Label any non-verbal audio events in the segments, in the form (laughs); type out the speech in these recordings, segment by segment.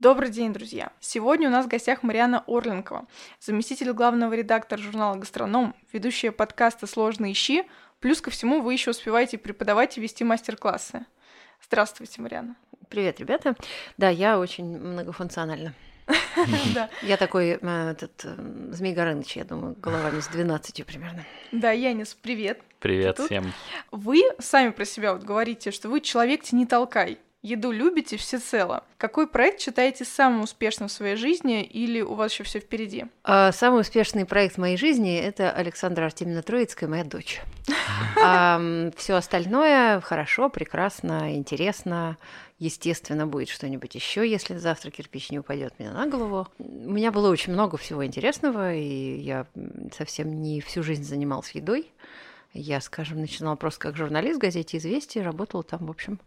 Добрый день, друзья! Сегодня у нас в гостях Мариана Орленкова, заместитель главного редактора журнала «Гастроном», ведущая подкаста «Сложно ищи», плюс ко всему вы еще успеваете преподавать и вести мастер-классы. Здравствуйте, Мариана. Привет, ребята. Да, я очень многофункциональна. (laughs) Я такой э, этот э, Змей Горыныч, я думаю, головами с 12 примерно. Да, Янис, привет. Привет всем. Вы сами про себя вот говорите, что вы человек не толкай. Еду любите всецело. Какой проект считаете самым успешным в своей жизни или у вас еще все впереди? А, самый успешный проект в моей жизни – это Александра Артемьевна Троицкая, моя дочь. (laughs) Все остальное хорошо, прекрасно, интересно. Естественно, будет что-нибудь еще, если завтра кирпич не упадет мне на голову. У меня было очень много всего интересного, и я совсем не всю жизнь занималась едой. Я, скажем, начинала просто как журналист в газете «Известия», работала там, в общем,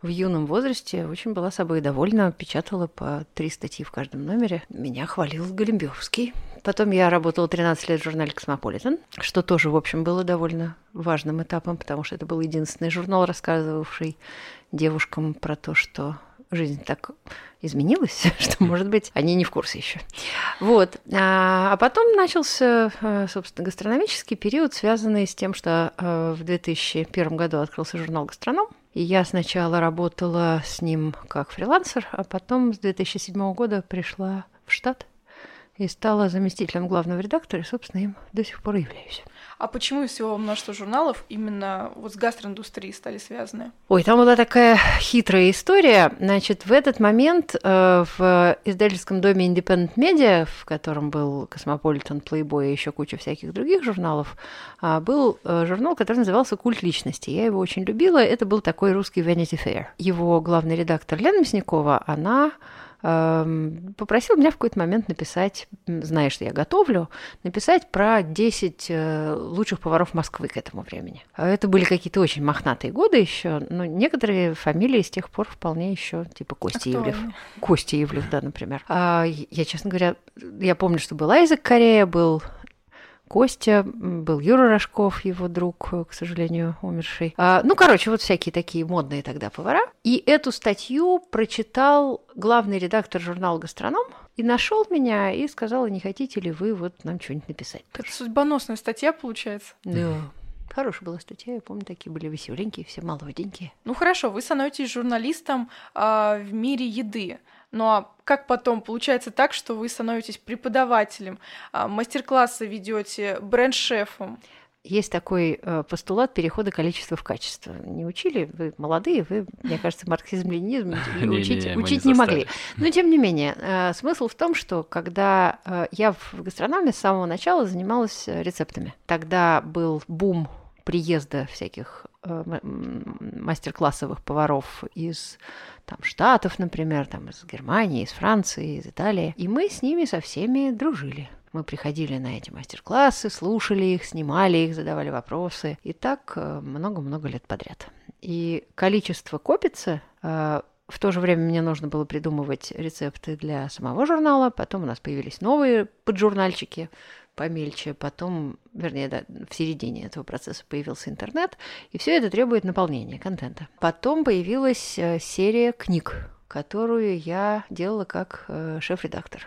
в юном возрасте, очень была собой довольна, печатала по три статьи в каждом номере. Меня хвалил Голембевский. Потом я работала 13 лет в журнале «Космополитен», что тоже, в общем, было довольно важным этапом, потому что это был единственный журнал, рассказывавший девушкам про то, что жизнь так изменилась, (laughs) что, может быть, они не в курсе еще. Вот. А, а потом начался, э, собственно, гастрономический период, связанный с тем, что э, в 2001 году открылся журнал «Гастроном», и я сначала работала с ним как фрилансер, а потом с 2007 года пришла в штат и стала заместителем главного редактора, и, собственно, им до сих пор являюсь. А почему из всего множества журналов именно вот с гастроиндустрией стали связаны? Ой, там была такая хитрая история. Значит, в этот момент э, в издательском доме Independent Media, в котором был Космополитен, Playboy и еще куча всяких других журналов, э, был э, журнал, который назывался «Культ личности». Я его очень любила. Это был такой русский Vanity Fair. Его главный редактор Лена Мясникова, она попросил меня в какой-то момент написать, зная, что я готовлю, написать про 10 э, лучших поваров Москвы к этому времени. А это были какие-то очень мохнатые годы еще, но некоторые фамилии с тех пор вполне еще, типа Кости а Ивлев. Кости Ивлев, да, например. А я, честно говоря, я помню, что был Айзек Корея, был Костя, был Юра Рожков, его друг, к сожалению, умерший. А, ну, короче, вот всякие такие модные тогда повара. И эту статью прочитал главный редактор журнала «Гастроном», и нашел меня и сказал, не хотите ли вы вот нам что-нибудь написать. Это судьбоносная статья, получается. Да. Хорошая была статья, я помню, такие были веселенькие, все молоденькие. Ну хорошо, вы становитесь журналистом э, в мире еды. Ну а как потом? Получается так, что вы становитесь преподавателем, а, мастер-классы ведете, бренд-шефом. Есть такой э, постулат перехода количества в качество. Не учили, вы молодые, вы, мне кажется, марксизм-ленинизм (laughs) учить, не, учить не, могли. Но тем не менее, э, смысл в том, что когда э, я в гастрономе с самого начала занималась рецептами, тогда был бум приезда всяких мастер-классовых поваров из там, Штатов, например, там, из Германии, из Франции, из Италии. И мы с ними со всеми дружили. Мы приходили на эти мастер-классы, слушали их, снимали их, задавали вопросы. И так э, много-много лет подряд. И количество копится. Э, в то же время мне нужно было придумывать рецепты для самого журнала. Потом у нас появились новые поджурнальчики помельче, потом, вернее, да, в середине этого процесса появился интернет, и все это требует наполнения контента. Потом появилась э, серия книг, которую я делала как э, шеф-редактор.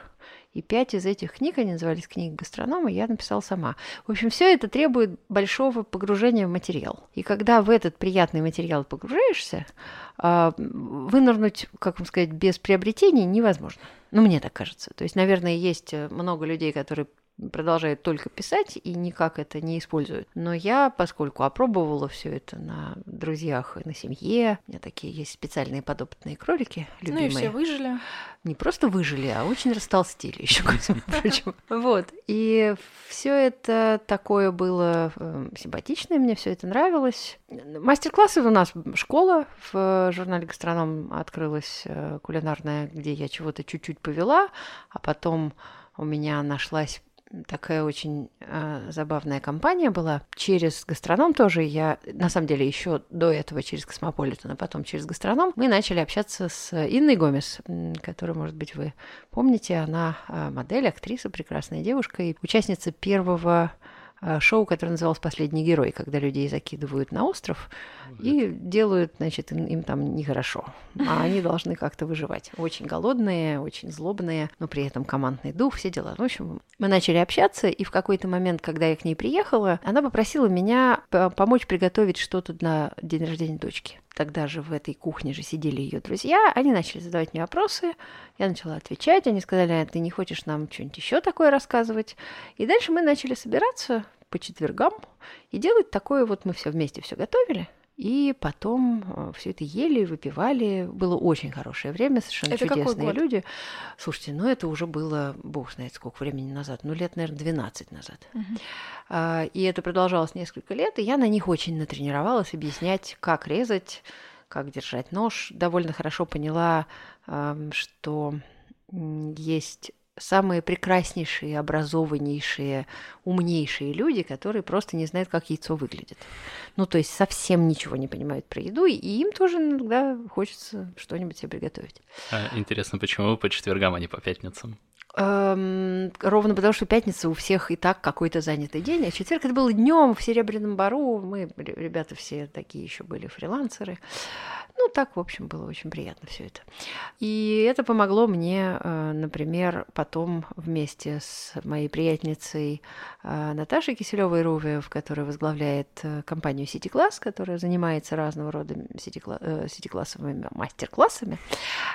И пять из этих книг, они назывались книги гастронома, я написала сама. В общем, все это требует большого погружения в материал. И когда в этот приятный материал погружаешься, а, вынырнуть, как вам сказать, без приобретений невозможно. Ну, мне так кажется. То есть, наверное, есть э, много людей, которые продолжают только писать и никак это не используют. Но я, поскольку опробовала все это на друзьях и на семье, у меня такие есть специальные подопытные кролики, любимые. Ну и все выжили. Не просто выжили, а очень растолстели еще, (laughs) прочим. Вот. И все это такое было э, симпатичное, мне все это нравилось. Мастер-классы у нас школа в журнале «Гастроном» открылась э, кулинарная, где я чего-то чуть-чуть повела, а потом у меня нашлась такая очень э, забавная компания была. Через гастроном тоже я, на самом деле, еще до этого через Космополитен, а потом через гастроном, мы начали общаться с Инной Гомес, которую, может быть, вы помните. Она э, модель, актриса, прекрасная девушка и участница первого а, шоу, которое называлось «Последний герой», когда людей закидывают на остров и делают, значит, им, им там нехорошо. А они должны как-то выживать. Очень голодные, очень злобные, но при этом командный дух, все дела. В общем, мы начали общаться, и в какой-то момент, когда я к ней приехала, она попросила меня помочь приготовить что-то на день рождения дочки тогда же в этой кухне же сидели ее друзья, они начали задавать мне вопросы, я начала отвечать, они сказали, а ты не хочешь нам что-нибудь еще такое рассказывать? И дальше мы начали собираться по четвергам и делать такое, вот мы все вместе все готовили, и потом э, все это ели, выпивали. Было очень хорошее время, совершенно это чудесные люди. Слушайте, ну это уже было, бог знает сколько времени назад, ну лет, наверное, 12 назад. Угу. И это продолжалось несколько лет, и я на них очень натренировалась объяснять, как резать, как держать нож. Довольно хорошо поняла, что есть самые прекраснейшие, образованнейшие, умнейшие люди, которые просто не знают, как яйцо выглядит. Ну, то есть совсем ничего не понимают про еду, и им тоже иногда хочется что-нибудь себе приготовить. А, интересно, почему по четвергам, а не по пятницам? Эм, ровно потому, что пятница у всех и так какой-то занятый день, а четверг это был днем в Серебряном Бару. Мы, ребята, все такие еще были фрилансеры. Ну, так, в общем, было очень приятно все это. И это помогло мне, э, например, потом вместе с моей приятельницей э, Наташей Киселевой Рувиев, которая возглавляет э, компанию City Class, которая занимается разного рода сити-классовыми мастер-классами,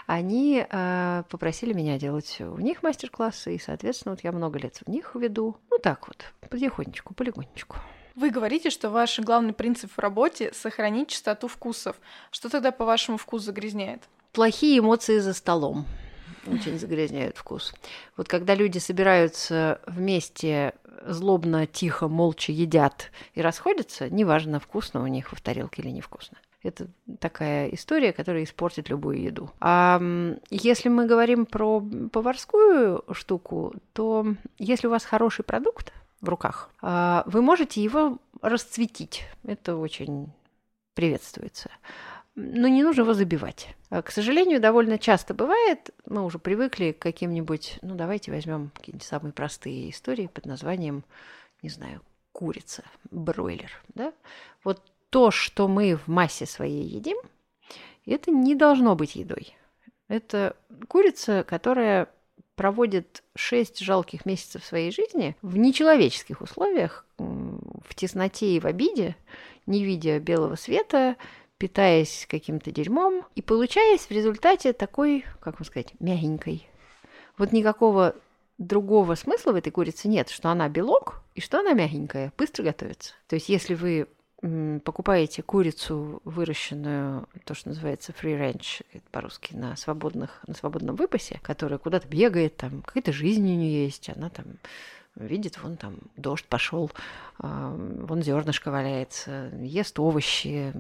они попросили меня делать у них мастер-классы, и, соответственно, вот я много лет в них веду. Ну, так вот, потихонечку, полигонечку. Вы говорите, что ваш главный принцип в работе — сохранить чистоту вкусов. Что тогда, по-вашему, вкус загрязняет? Плохие эмоции за столом очень загрязняют вкус. Вот когда люди собираются вместе, злобно, тихо, молча едят и расходятся, неважно, вкусно у них в тарелке или невкусно. Это такая история, которая испортит любую еду. А если мы говорим про поварскую штуку, то если у вас хороший продукт, в руках, а, вы можете его расцветить. Это очень приветствуется. Но не нужно его забивать. А, к сожалению, довольно часто бывает, мы уже привыкли к каким-нибудь, ну давайте возьмем какие-нибудь самые простые истории под названием, не знаю, курица, бройлер. Да? Вот то, что мы в массе своей едим, это не должно быть едой. Это курица, которая проводит шесть жалких месяцев своей жизни в нечеловеческих условиях, в тесноте и в обиде, не видя белого света, питаясь каким-то дерьмом и получаясь в результате такой, как вам сказать, мягенькой. Вот никакого другого смысла в этой курице нет, что она белок и что она мягенькая, быстро готовится. То есть если вы покупаете курицу, выращенную, то, что называется free range, по-русски, на, свободных, на свободном выпасе, которая куда-то бегает, там какая-то жизнь у нее есть, она там видит, вон там дождь пошел, а, вон зернышко валяется, ест овощи,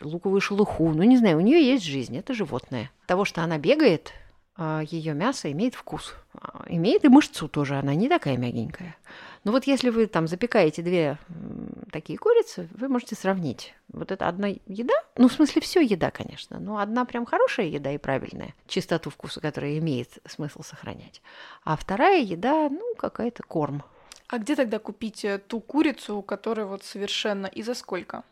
луковую шелуху, ну не знаю, у нее есть жизнь, это животное. Того, что она бегает, а, ее мясо имеет вкус, а, имеет и мышцу тоже, она не такая мягенькая. Но вот если вы там запекаете две такие курицы, вы можете сравнить. Вот это одна еда, ну, в смысле, все еда, конечно, но одна прям хорошая еда и правильная, чистоту вкуса, которая имеет смысл сохранять. А вторая еда, ну, какая-то корм. А где тогда купить э, ту курицу, которая вот совершенно и за сколько?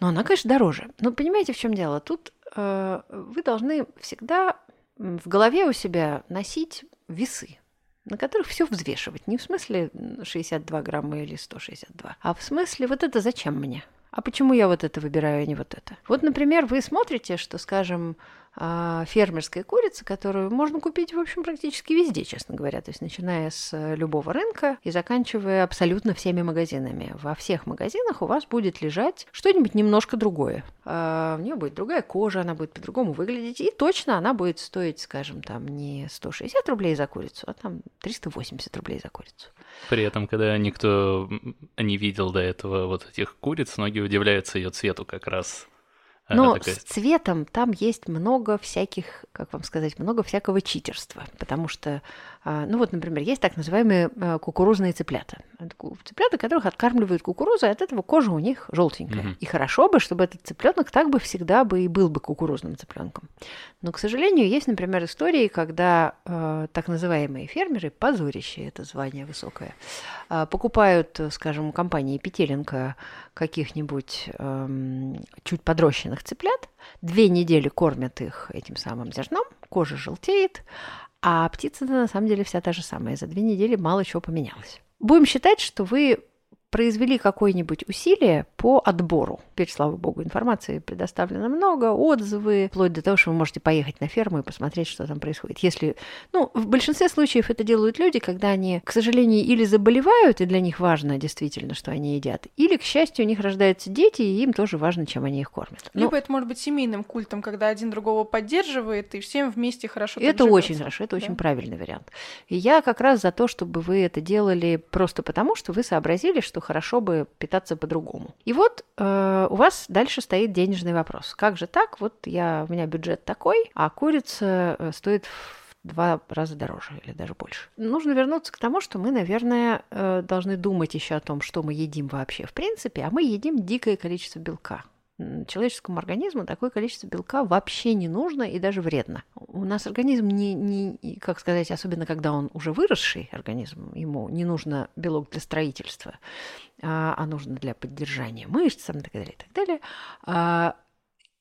Ну, она, конечно, дороже. Но понимаете, в чем дело? Тут э, вы должны всегда в голове у себя носить весы на которых все взвешивать. Не в смысле 62 грамма или 162, а в смысле вот это зачем мне? А почему я вот это выбираю, а не вот это? Вот, например, вы смотрите, что, скажем, а, фермерская курица, которую можно купить, в общем, практически везде, честно говоря. То есть начиная с э, любого рынка и заканчивая абсолютно всеми магазинами. Во всех магазинах у вас будет лежать что-нибудь немножко другое. А, у нее будет другая кожа, она будет по-другому выглядеть. И точно она будет стоить, скажем, там не 160 рублей за курицу, а там 380 рублей за курицу. При этом, когда никто не видел до этого вот этих куриц, многие удивляются ее цвету как раз Но такая- с цветом там есть много всяких, как вам сказать, много всякого читерства. Потому что, ну вот, например, есть так называемые а, кукурузные цыплята. Цыплята, которых откармливают кукурузой, от этого кожа у них желтенькая. Мгм. И хорошо бы, чтобы этот цыпленок так бы всегда бы и был бы кукурузным цыпленком. Но, к сожалению, есть, например, истории, когда э, так называемые фермеры, позорище это звание высокое, а, покупают, э, скажем, компании Петеленко каких-нибудь эм, чуть подрощенных цыплят, две недели кормят их этим самым зерном, кожа желтеет, а птица на самом деле вся та же самая. За две недели мало чего поменялось. Будем считать, что вы произвели какое-нибудь усилие по отбору. Теперь, слава богу, информации предоставлено много, отзывы, вплоть до того, что вы можете поехать на ферму и посмотреть, что там происходит. Если, ну, в большинстве случаев это делают люди, когда они, к сожалению, или заболевают, и для них важно действительно, что они едят, или, к счастью, у них рождаются дети, и им тоже важно, чем они их кормят. Ну, Либо это может быть семейным культом, когда один другого поддерживает, и всем вместе хорошо Это живётся. очень хорошо, это Да. очень правильный вариант. И я как раз за то, чтобы вы это делали просто потому, что вы сообразили, что хорошо бы питаться по-другому. И вот э, у вас дальше стоит денежный вопрос. Как же так? Вот я, у меня бюджет такой, а курица э, стоит в два раза дороже или даже больше. Нужно вернуться к тому, что мы, наверное, э, должны думать еще о том, что мы едим вообще в принципе, а мы едим дикое количество белка. Человеческому организму такое количество белка вообще не нужно и даже вредно. У нас организм не, не, как сказать, особенно когда он уже выросший организм, ему не нужно белок для строительства, а, а нужно для поддержания мышц и так далее, и так далее. А,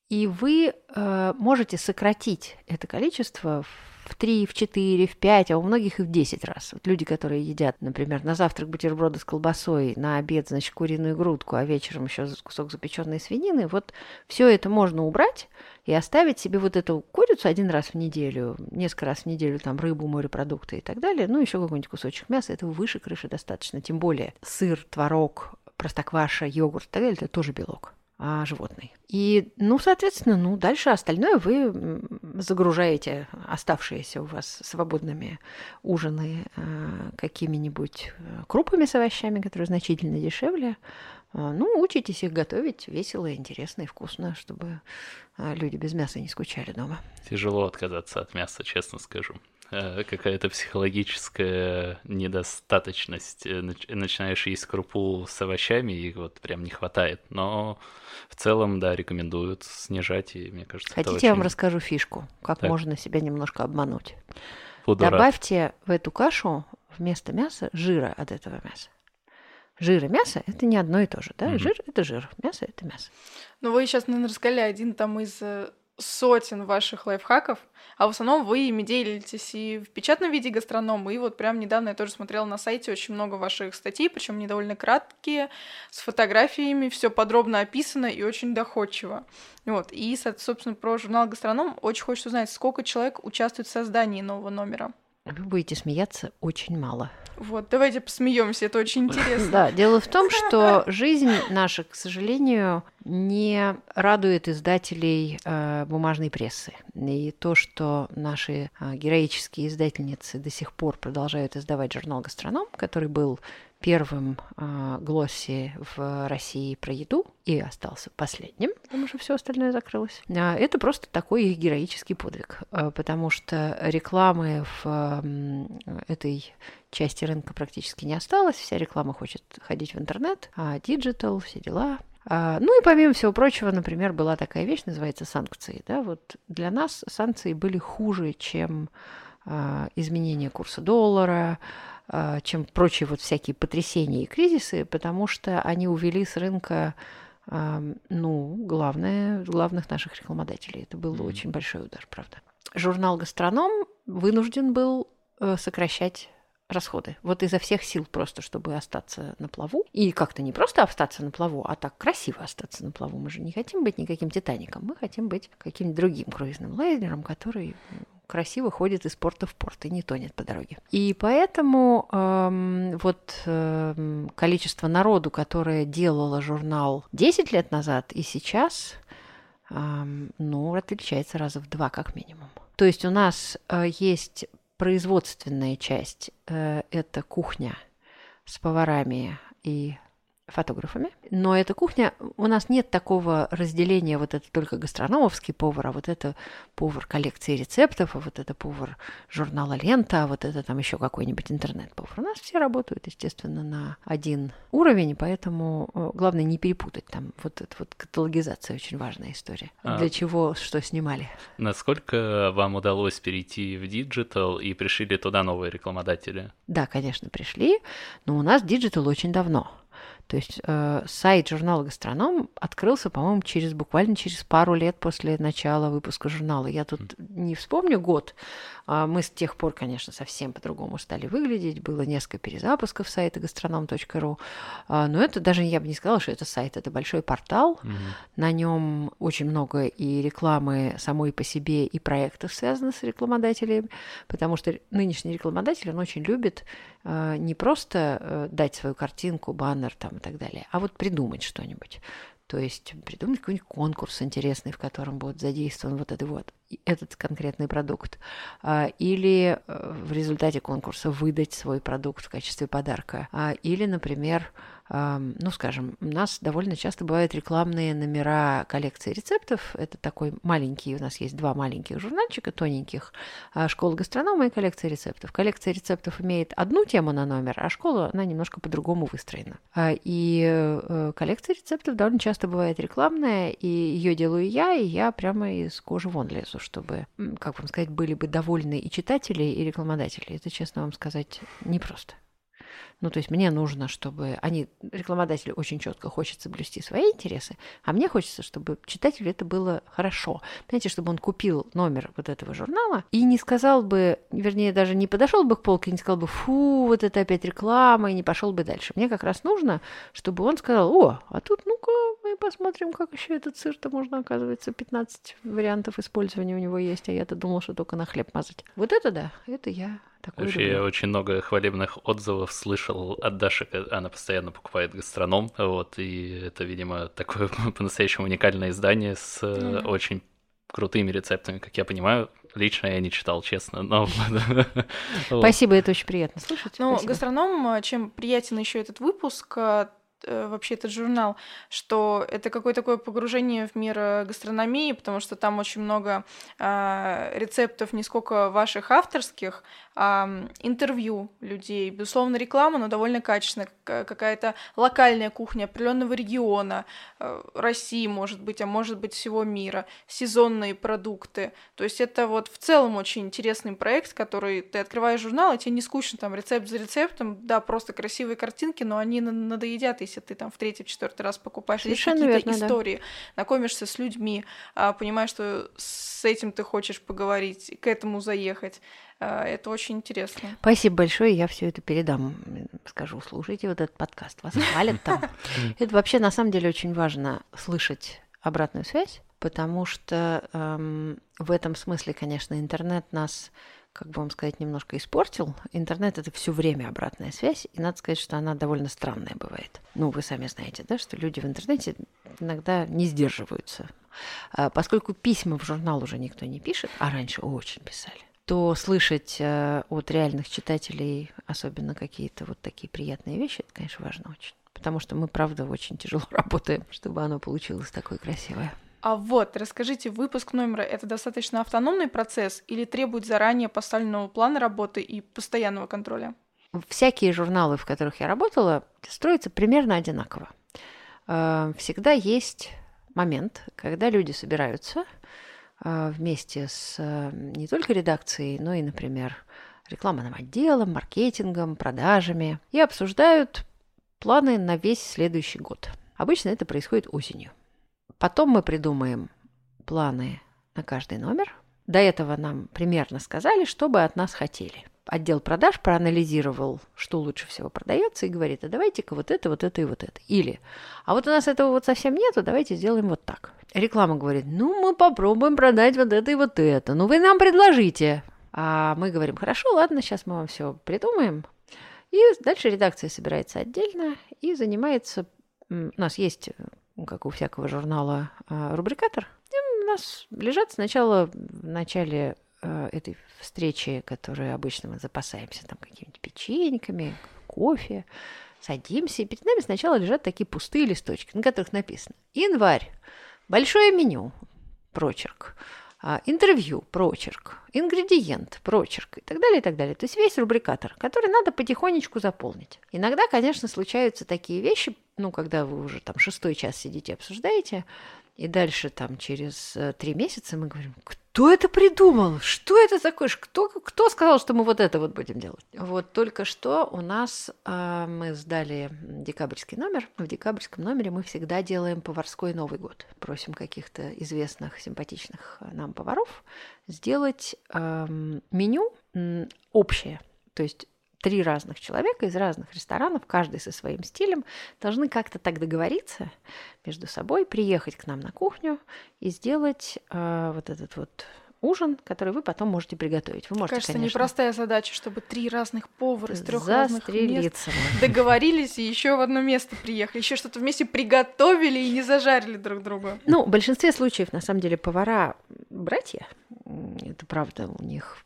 И вы э, можете сократить это количество в 3, в 4, в 5, а у многих и в 10 раз. Вот люди, которые едят, например, на завтрак бутерброды с колбасой, на обед, значит, куриную грудку, а вечером еще кусок запеченной свинины, вот все это можно убрать и оставить себе вот эту курицу один раз в неделю, несколько раз в неделю, там, рыбу, морепродукты и так далее, ну, еще какой-нибудь кусочек мяса, этого выше крыши достаточно. Тем более сыр, творог, простокваша, йогурт и так далее, это тоже белок а, животный. И, ну, соответственно, ну, дальше остальное вы загружаете оставшиеся у вас свободными ужины э, какими-нибудь э, крупами с овощами, которые значительно дешевле. А, Ну, учитесь их готовить весело, интересно и вкусно, чтобы а, люди без мяса не скучали дома. Тяжело отказаться от мяса, честно скажу. Э, Какая-то психологическая недостаточность. Э, нач- Начинаешь есть крупу с овощами, и вот прям не хватает. Но в целом, да, рекомендуют снижать, и мне кажется, это Хотите, я вам очень- расскажу фишку, как Так. можно себя немножко обмануть? буду рад. Добавьте в эту кашу вместо мяса жира от этого мяса. Жир и мясо – это не одно и то же, да? Мгм. Жир – это жир, мясо – это мясо. Ну, вы сейчас, наверное, рассказали один там из э, сотен ваших лайфхаков, а в основном вы ими делитесь и в печатном виде гастроном, и вот прям недавно я тоже смотрела на сайте очень много ваших статей, причем они довольно краткие, с фотографиями, все подробно описано и очень доходчиво. Вот. И, со- собственно, про журнал «Гастроном» очень хочется узнать, сколько человек участвует в создании нового номера. Вы будете смеяться очень мало. Вот, давайте посмеемся, это очень интересно. (laughs) Да, дело в том, что (laughs) жизнь наша, к сожалению, не радует издателей э, бумажной прессы. И то, что наши э, героические издательницы до сих пор продолжают издавать журнал «Гастроном», который был первым э, глосси в России про еду и остался последним, потому что все остальное закрылось. А, Это просто такой их героический подвиг, э, потому что рекламы в этой части рынка практически не осталось, вся реклама хочет ходить в интернет, а digital, все дела. А, Ну и помимо всего прочего, например, была такая вещь, называется санкции. Да? Вот для нас санкции были хуже, чем а, изменение курса доллара, а, чем прочие вот всякие потрясения и кризисы, потому что они увели с рынка а, ну, главное, главных наших рекламодателей. Это был Мгм. очень большой удар, правда. Журнал «Гастроном» вынужден был э, сокращать расходы. Вот изо всех сил просто, чтобы остаться на плаву. И как-то не просто остаться на плаву, а так красиво остаться на плаву. Мы же не хотим быть никаким Титаником. Мы хотим быть каким-то другим круизным лайнером, который красиво ходит из порта в порт и не тонет по дороге. И поэтому эм, вот эм, количество народу, которое делало журнал 10 лет назад и сейчас, эм, ну, отличается раза в два как минимум. То есть у нас э, есть производственная часть, э, это кухня с поварами и фотографами. Но эта кухня, у нас нет такого разделения, вот это только гастрономовский повар, а вот это повар коллекции рецептов, а вот это повар журнала «Лента», а вот это там еще какой-нибудь интернет-повар. У нас все работают, естественно, на один уровень, поэтому э, главное не перепутать там. Вот эта вот каталогизация очень важная история. А Для чего, что снимали. Насколько вам удалось перейти в digital и пришли ли туда новые рекламодатели? Да, конечно, пришли, но у нас digital очень давно. То есть э, сайт журнала «Гастроном» открылся, по-моему, через буквально через пару лет после начала выпуска журнала. Я тут не вспомню год, а мы с тех пор, конечно, совсем по-другому стали выглядеть. Было несколько перезапусков сайта gastronom.ru. А, но это даже я бы не сказала, что это сайт, это большой портал. Угу. На нем очень много и рекламы самой по себе, и проектов, связанных с рекламодателями, потому что нынешний рекламодатель, он очень любит а, не просто э, дать свою картинку, баннер там и так далее, а вот придумать что-нибудь. То есть придумать какой-нибудь конкурс интересный, в котором будет задействован вот этот вот этот конкретный продукт. А, или э, в результате конкурса выдать свой продукт в качестве подарка. А, или, например, ну, скажем, у нас довольно часто бывают рекламные номера коллекции рецептов. Это такой маленький, у нас есть два маленьких журнальчика тоненьких. А, школа гастронома и коллекция рецептов. Коллекция рецептов имеет одну тему на номер, а школа, она немножко по-другому выстроена. А, и э, коллекция рецептов довольно часто бывает рекламная, и ее делаю я, и я прямо из кожи вон лезу, чтобы, как вам сказать, были бы довольны и читатели, и рекламодатели. Это, честно вам сказать, непросто. Ну, то есть мне нужно, чтобы они, рекламодатели очень четко хочется блюсти свои интересы, а мне хочется, чтобы читателю это было хорошо. Понимаете, чтобы он купил номер вот этого журнала и не сказал бы, вернее, даже не подошел бы к полке, не сказал бы, фу, вот это опять реклама, и не пошел бы дальше. Мне как раз нужно, чтобы он сказал, о, а тут, ну-ка, мы посмотрим, как еще этот сыр-то можно, оказывается, 15 вариантов использования у него есть, а я-то думал, что только на хлеб мазать. Вот это да, это я такой Вообще, я очень много хвалебных отзывов слышал от Даши, она постоянно покупает гастроном, вот, и это, видимо, такое (laughs) по-настоящему уникальное издание с mm-hmm. очень крутыми рецептами, как я понимаю. Лично я не читал, честно, но... (laughs) Спасибо, это очень приятно слушать. Ну, гастроном, чем приятен еще этот выпуск, э, Э, вообще этот журнал, что это какое-то такое погружение в мир э, гастрономии, потому что там очень много э, рецептов, не сколько ваших авторских, а интервью людей. Безусловно, реклама, но довольно качественная, какая-то локальная кухня определенного региона, э, России, может быть, а может быть всего мира, сезонные продукты. То есть это вот в целом очень интересный проект, который ты открываешь журнал, и тебе не скучно там рецепт за рецептом, да, просто красивые картинки, но они надоедят, если ты там в третий, четвертый раз покупаешь. Совершенно какие-то верно, истории, да. знакомишься с людьми, а, понимаешь, что с этим ты хочешь поговорить, к этому заехать. А, это очень интересно. Спасибо большое, я все это передам. Скажу, слушайте вот этот подкаст, вас хвалят там. (laughs) Это вообще на самом деле очень важно слышать обратную связь, потому что эм, в этом смысле, конечно, интернет нас как бы вам сказать, немножко испортил. Интернет — это все время обратная связь, и надо сказать, что она довольно странная бывает. Ну, вы сами знаете, да, что люди в интернете иногда не сдерживаются. А поскольку письма в журнал уже никто не пишет, а раньше очень писали, то слышать э, от реальных читателей особенно какие-то вот такие приятные вещи, это, конечно, важно очень. Потому что мы, правда, очень тяжело (laughs) работаем, чтобы оно получилось такое красивое. А вот, расскажите, выпуск номера — это достаточно автономный процесс или требует заранее поставленного плана работы и постоянного контроля? Всякие журналы, в которых я работала, строятся примерно одинаково. Э, всегда есть момент, когда люди собираются э, вместе с э, не только редакцией, но и, например, рекламным отделом, маркетингом, продажами и обсуждают планы на весь следующий год. Обычно это происходит осенью. Потом мы придумаем планы на каждый номер. До этого нам примерно сказали, что бы от нас хотели. Отдел продаж проанализировал, что лучше всего продается, и говорит, а давайте-ка вот это, вот это и вот это. Или, а вот у нас этого вот совсем нету, давайте сделаем вот так. Реклама говорит, ну, мы попробуем продать вот это и вот это. Ну, вы нам предложите. А мы говорим, хорошо, ладно, сейчас мы вам все придумаем. И дальше редакция собирается отдельно и занимается... У нас есть как у всякого журнала, а, рубрикатор. И у нас лежат сначала в начале а, этой встречи, которой обычно мы запасаемся там какими-нибудь печеньками, кофе, садимся, и перед нами сначала лежат такие пустые листочки, на которых написано «Январь», «Большое меню», прочерк, интервью, прочерк, ингредиент, прочерк и так далее, и так далее. То есть весь рубрикатор, который надо потихонечку заполнить. Иногда, конечно, случаются такие вещи, ну, когда вы уже там шестой час сидите, обсуждаете, и дальше там через э, три месяца мы говорим, кто это придумал? Что это такое? Кто, кто сказал, что мы вот это вот будем делать? Вот только что у нас э, мы сдали декабрьский номер. В декабрьском номере мы всегда делаем поварской Новый год. Просим каких-то известных, симпатичных нам поваров сделать э, меню общее. То есть три разных человека из разных ресторанов, каждый со своим стилем, должны как-то так договориться между собой, приехать к нам на кухню и сделать э, вот этот вот ужин, который вы потом можете приготовить. Вы можете, Кажется, конечно, непростая задача, чтобы три разных повара из трех разных мест договорились и еще в одно место приехали, еще что-то вместе приготовили и не зажарили друг друга. Ну, в большинстве случаев, на самом деле, повара братья, это правда, у них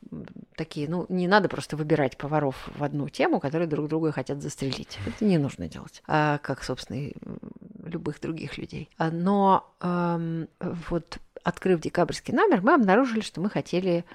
такие, ну, не надо просто выбирать поваров в одну тему, которые друг друга хотят застрелить. Это не нужно делать, а, как, собственно, и любых других людей. А, Но ам, вот открыв декабрьский номер, мы обнаружили, что мы хотели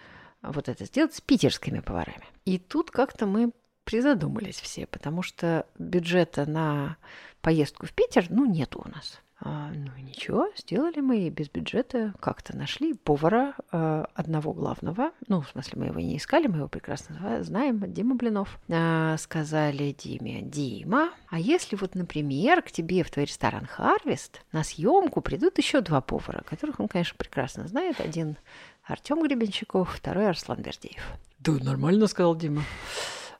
вот это сделать с питерскими поварами. И тут как-то мы призадумались все, потому что бюджета на поездку в Питер, ну, нету у нас. А, ну и ничего, сделали мы и без бюджета как-то нашли повара а, одного главного. Ну, в смысле, мы его не искали, мы его прекрасно зна- знаем, Дима Блинов. А, сказали Диме, Дима, а если вот, например, к тебе в твой ресторан Харвест на съемку придут еще два повара, которых он, конечно, прекрасно знает. Один Артем Гребенщиков, второй Арслан Бердеев. Да, нормально, сказал Дима.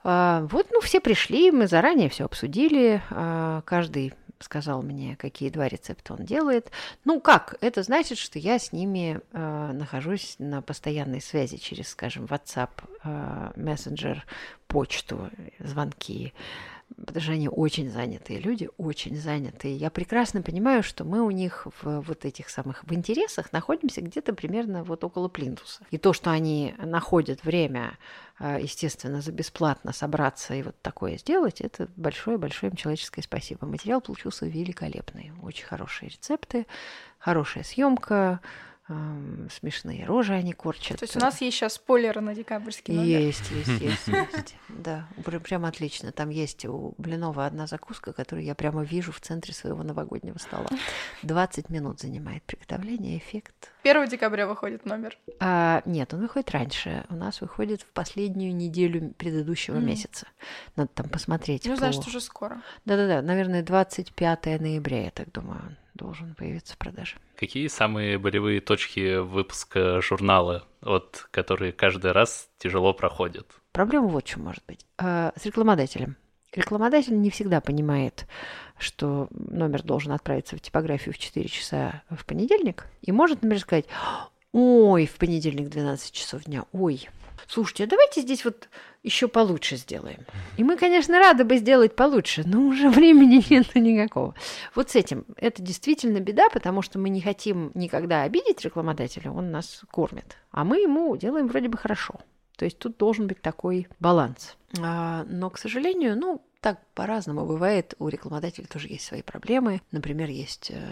Вот, ну, все пришли, мы заранее все обсудили, каждый сказал мне, какие два рецепта он делает. Ну как, это значит, что я с ними э, нахожусь на постоянной связи через, скажем, WhatsApp, э, Messenger, почту, звонки, потому что они очень занятые люди, очень занятые. Я прекрасно понимаю, что мы у них в вот этих самых в интересах находимся где-то примерно вот около плинтуса. И то, что они находят время, э, естественно, за бесплатно собраться и вот такое сделать, это большое-большое им человеческое спасибо. Материал получился великолепный, очень хорошие рецепты, хорошая съемка, эм, смешные рожи они корчат. То есть у нас есть сейчас спойлеры на декабрьский номер. Есть, есть, (laughs) есть, есть. Да, пр- прям отлично. Там есть у Блинова одна закуска, которую я прямо вижу в центре своего новогоднего стола. 20 минут занимает приготовление, эффект. 1 декабря выходит номер. А, нет, он выходит раньше. У нас выходит в последнюю неделю предыдущего Мгм. месяца. Надо там посмотреть. Ну, по- значит, уже скоро. Да-да-да, наверное, 25 ноября, я так думаю, должен появиться в продаже. Какие самые болевые точки выпуска журнала, вот, которые каждый раз тяжело проходят? Проблема вот в чем может быть. А, С рекламодателем. Рекламодатель не всегда понимает, что номер должен отправиться в типографию в 4 часа в понедельник, и может, например, сказать, ой, в понедельник 12 часов дня, ой, слушайте, а давайте здесь вот еще получше сделаем. И мы, конечно, рады бы сделать получше, но уже (laughs) времени нет никакого. Вот с этим это действительно беда, потому что мы не хотим никогда обидеть рекламодателя, он нас кормит, а мы ему делаем вроде бы хорошо. То есть тут должен быть такой баланс. А, но, к сожалению, ну, так по-разному бывает. У рекламодателей тоже есть свои проблемы. Например, есть э,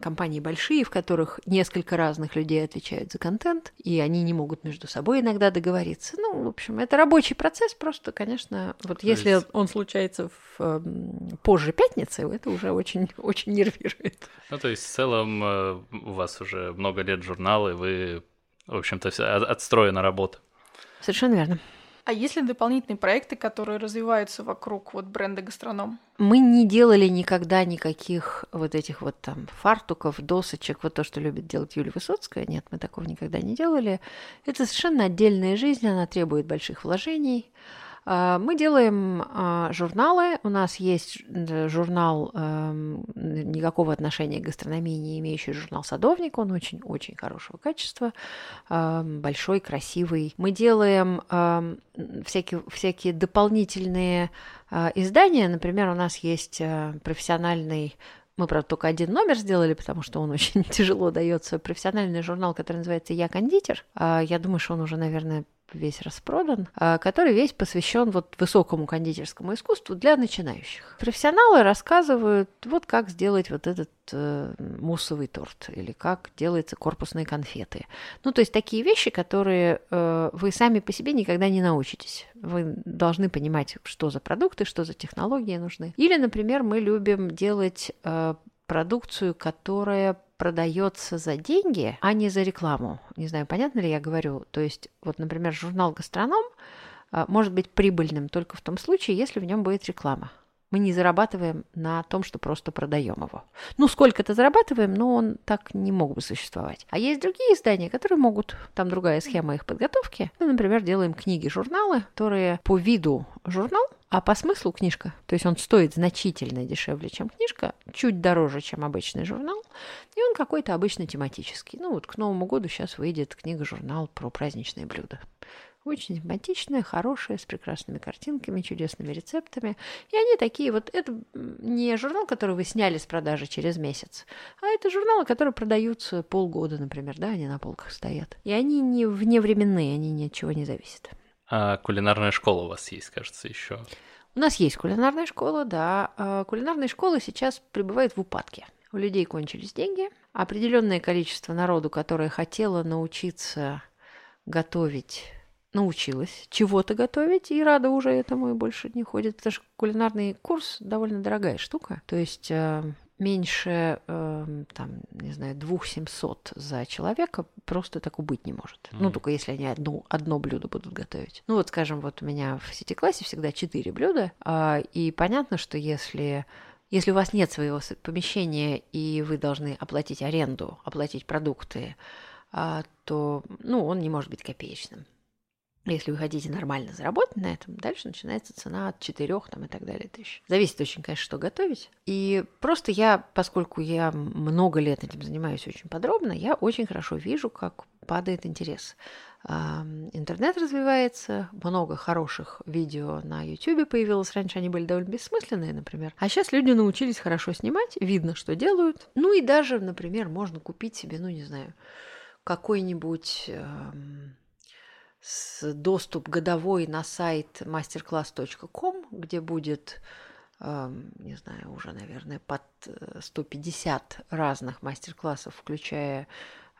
компании большие, в которых несколько разных людей отвечают за контент, и они не могут между собой иногда договориться. Ну, в общем, это рабочий процесс, просто, конечно, вот То если есть- он случается в, эм, позже пятницы, это уже очень, (laughs) очень нервирует. Ну, то есть, в целом, э, у вас уже много лет журнала, и вы, в общем-то, от- отстроена работа. Совершенно верно. А есть ли дополнительные проекты, которые развиваются вокруг вот бренда гастроном? Мы не делали никогда никаких вот этих вот там фартуков, досочек, вот то, что любит делать Юлия Высоцкая. Нет, мы такого никогда не делали. Это совершенно отдельная жизнь, она требует больших вложений. А, Мы делаем а, журналы. У нас есть э, журнал эм, никакого отношения к гастрономии не имеющий журнал «Садовник». Он очень-очень хорошего качества, эм, большой, красивый. Мы делаем эм, всякие, всякие дополнительные а, издания. Например, у нас есть а, профессиональный мы, правда, только один номер сделали, потому что он очень (laughs) тяжело дается. Профессиональный журнал, который называется «Я кондитер». А, Я думаю, что он уже, наверное, весь распродан, а, который весь посвящен вот высокому кондитерскому искусству для начинающих. Профессионалы рассказывают, вот как сделать вот этот э, муссовый торт или как делаются корпусные конфеты. Ну, то есть такие вещи, которые э, вы сами по себе никогда не научитесь. Вы должны понимать, что за продукты, что за технологии нужны. Или, например, мы любим делать э, продукцию, которая продается за деньги, а не за рекламу. Не знаю, понятно ли я говорю. То есть, вот, например, журнал «Гастроном» а, может быть прибыльным только в том случае, если в нем будет реклама. Мы не зарабатываем на том, что просто продаем его. Ну, сколько-то зарабатываем, но он так не мог бы существовать. А есть другие издания, которые могут, там другая схема их подготовки. Мы, например, делаем книги, журналы, которые по виду журнал, а по смыслу книжка. То есть он стоит значительно дешевле, чем книжка, чуть дороже, чем обычный журнал, и он какой-то обычно тематический. Ну вот к Новому году сейчас выйдет книга-журнал про праздничные блюда. Очень симпатичная, хорошая, с прекрасными картинками, чудесными рецептами. И они такие вот... Это не журнал, который вы сняли с продажи через месяц, а это журналы, которые продаются полгода, например, да, они на полках стоят. И они не вневременные, они ни от чего не зависят. А кулинарная школа у вас есть, кажется, еще? У нас есть кулинарная школа, да. А кулинарные школы сейчас пребывают в упадке. У людей кончились деньги. Определенное количество народу, которое хотело научиться готовить научилась чего-то готовить, и рада уже этому и больше не ходит, потому что кулинарный курс довольно дорогая штука. То есть э, меньше, э, там, не знаю, двух семьсот за человека просто так быть не может. Mm. Ну, только если они одно, одно блюдо будут готовить. Ну, вот, скажем, вот у меня в сети-классе всегда четыре блюда, э, и понятно, что если если у вас нет своего помещения, и вы должны оплатить аренду, оплатить продукты, а, то ну, он не может быть копеечным. Если вы хотите нормально заработать на этом, дальше начинается цена от 4 там, и так далее тысяч. Зависит очень, конечно, что готовить. И просто я, поскольку я много лет этим занимаюсь очень подробно, я очень хорошо вижу, как падает интерес. Интернет развивается, много хороших видео на YouTube появилось. Раньше они были довольно бессмысленные, например. А сейчас люди научились хорошо снимать, видно, что делают. Ну и даже, например, можно купить себе, ну не знаю, какой-нибудь доступ годовой на сайт masterclass.com, где будет, э, не знаю, уже, наверное, под 150 э, разных мастер-классов, включая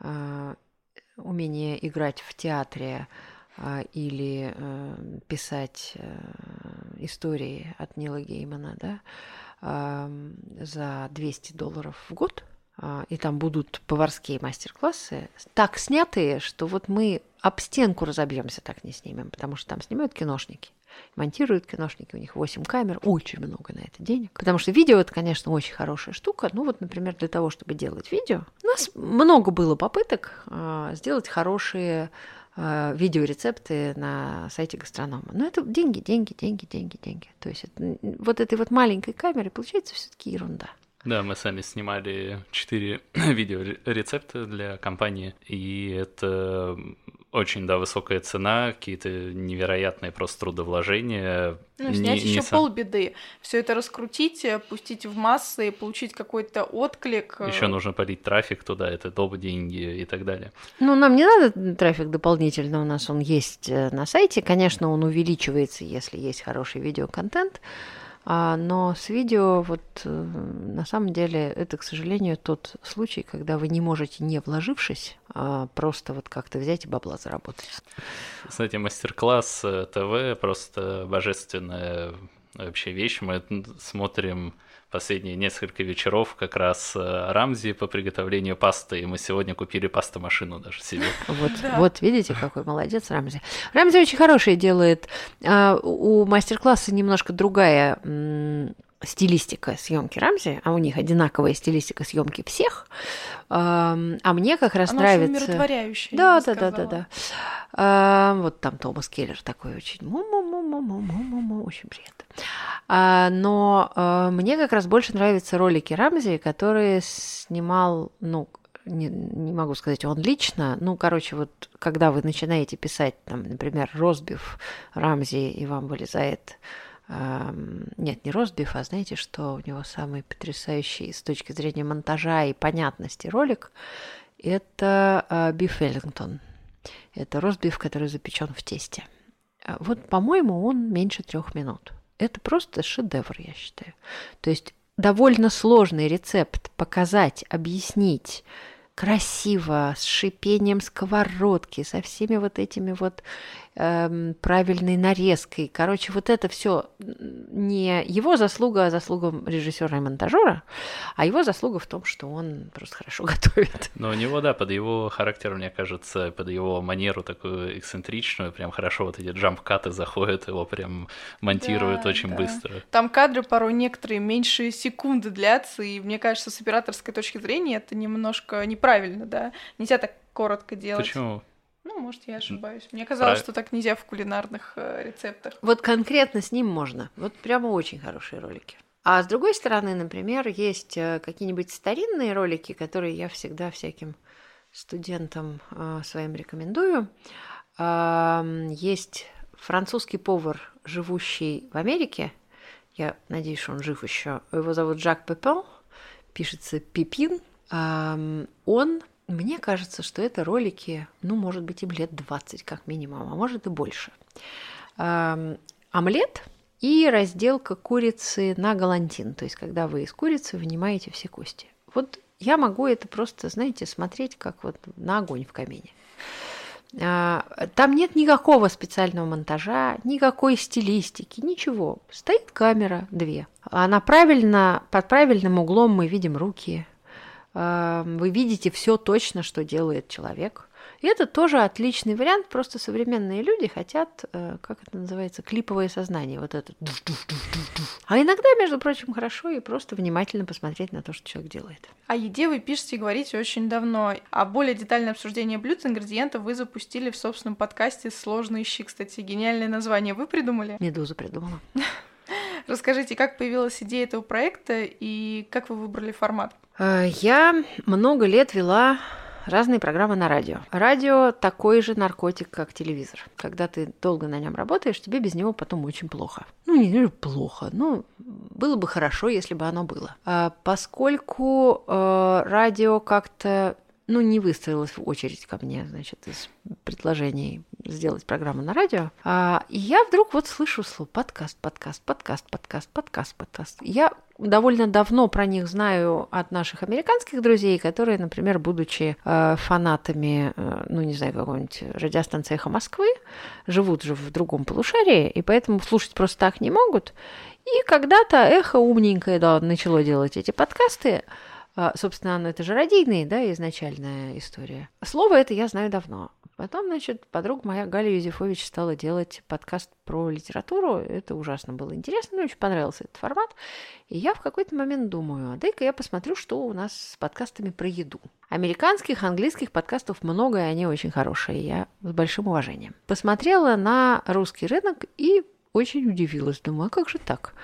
э, умение играть в театре э, или писать истории от Нила Геймана, да, э, за 200 долларов в год – а, и там будут поварские мастер-классы, так снятые, что вот мы об стенку разобьемся, так не снимем, потому что там снимают киношники. Монтируют киношники, у них 8 камер, очень много на это денег. Потому что видео это, конечно, очень хорошая штука. Ну вот, например, для того, чтобы делать видео, у нас много было попыток э, сделать хорошие э, видеорецепты на сайте гастронома. Но это деньги, деньги, деньги, деньги, деньги. То есть это, вот этой вот маленькой камерой получается все-таки ерунда. Да, мы сами снимали 4 (clears throat) видеорецепта для компании, и это очень, да, высокая цена, какие-то невероятные просто трудовложения. Ну, снять не, еще не полбеды. Все это раскрутить, пустить в массы и получить какой-то отклик. Еще нужно полить трафик туда, это доп. деньги и так далее. Ну, нам не надо трафик дополнительно, у нас он есть э, на сайте. Конечно, он увеличивается, если есть хороший видеоконтент. А, но с видео, вот э, на самом деле, это, к сожалению, тот случай, когда вы не можете, не вложившись, а просто вот как-то взять и бабла заработать. Знаете, мастер-класс э, ТВ просто божественная вообще вещь. Мы смотрим последние несколько вечеров как раз э, Рамзи по приготовлению пасты, и мы сегодня купили пастомашину даже себе. (laughs) Вот, да. вот видите, какой молодец Рамзи. Рамзи очень хороший делает. А, у мастер-класса немножко другая стилистика съемки Рамзи, а у них одинаковая стилистика съемки всех. А мне как раз Она нравится. Очень. Да, да, да, да, да. А, вот там Томас Келлер такой очень му-му-му-му-му-му-му, очень приятно. А, но а, мне как раз больше нравятся ролики Рамзи, которые снимал, ну, не, не могу сказать, он лично, ну, короче, вот когда вы начинаете писать, там, например, Розбив Рамзи, и вам вылезает нет, не ростбиф, а знаете, что у него самый потрясающий с точки зрения монтажа и понятности ролик, это Биф Веллингтон. Это ростбиф, который запечен в тесте. А Вот, по-моему, он меньше трех минут. Это просто шедевр, я считаю. То есть довольно сложный рецепт показать, объяснить красиво, с шипением сковородки, со всеми вот этими вот эм, правильной нарезкой. Короче, вот это все не его заслуга, а заслуга режиссера и монтажера, а его заслуга в том, что он просто хорошо (laughs) готовит. Но у него, да, под его характер, мне кажется, под его манеру такую эксцентричную, прям хорошо вот эти джамп-каты заходят, его прям монтируют Да, очень да. быстро. Там кадры порой некоторые меньше секунды длятся, и мне кажется, с операторской точки зрения это немножко неправильно, да. Нельзя так коротко делать. Почему? Ну, может, я ошибаюсь. Мне казалось, Прав- что так нельзя в кулинарных э, рецептах. Вот конкретно с ним можно. Вот прямо очень хорошие ролики. А с другой стороны, например, есть э, какие-нибудь старинные ролики, которые я всегда всяким студентам э, своим рекомендую. Ам, Есть французский повар, живущий в Америке. Я надеюсь, что он жив еще. Его зовут Жак Пепен. Пишется Пипин. Ам, Он, мне кажется, что это ролики, ну, может быть, им лет 20 как минимум, а может и больше. Омлет и разделка курицы на галантин. То есть, когда вы из курицы вынимаете все кости. Вот я могу это просто, знаете, смотреть как вот на огонь в камине. А, Там нет никакого специального монтажа, никакой стилистики, ничего. Стоит камера, две. Она правильно, под правильным углом мы видим руки. Вы видите все точно, что делает человек. И это тоже отличный вариант, просто современные люди хотят, э, как это называется, клиповое сознание, вот это. А иногда, между прочим, хорошо и просто внимательно посмотреть на то, что человек делает. О еде вы пишете и говорите очень давно. А более детальное обсуждение блюд и ингредиентов вы запустили в собственном подкасте «Сложные щи». Кстати, гениальное название вы придумали. Медузу придумала. (laughs) Расскажите, как появилась идея этого проекта и как вы выбрали формат? Э, Я много лет вела разные программы на радио. Радио такой же наркотик, как телевизор. Когда ты долго на нем работаешь, тебе без него потом очень плохо. Ну, не знаю, плохо, но было бы хорошо, если бы оно было. А Поскольку э, радио как-то ну, не выстроилась в очередь ко мне, значит, из предложений сделать программу на радио. А, и я вдруг вот слышу слово подкаст, подкаст, подкаст, подкаст, подкаст, подкаст. Я довольно давно про них знаю от наших американских друзей, которые, например, будучи э, фанатами, э, ну, не знаю, какой-нибудь радиостанции «Эхо Москвы», живут же в другом полушарии, и поэтому слушать просто так не могут. И когда-то «Эхо» умненькое да, начало делать эти подкасты, Собственно, ну, это же радийная, да, изначальная история. Слово это я знаю давно. Потом, значит, подруга моя Галя Юзефович стала делать подкаст про литературу. Это ужасно было интересно, мне очень понравился этот формат. И я в какой-то момент думаю, а дай-ка я посмотрю, что у нас с подкастами про еду. Американских, английских подкастов много, и они очень хорошие. Я с большим уважением. Посмотрела на русский рынок и очень удивилась. Думаю, а как же так?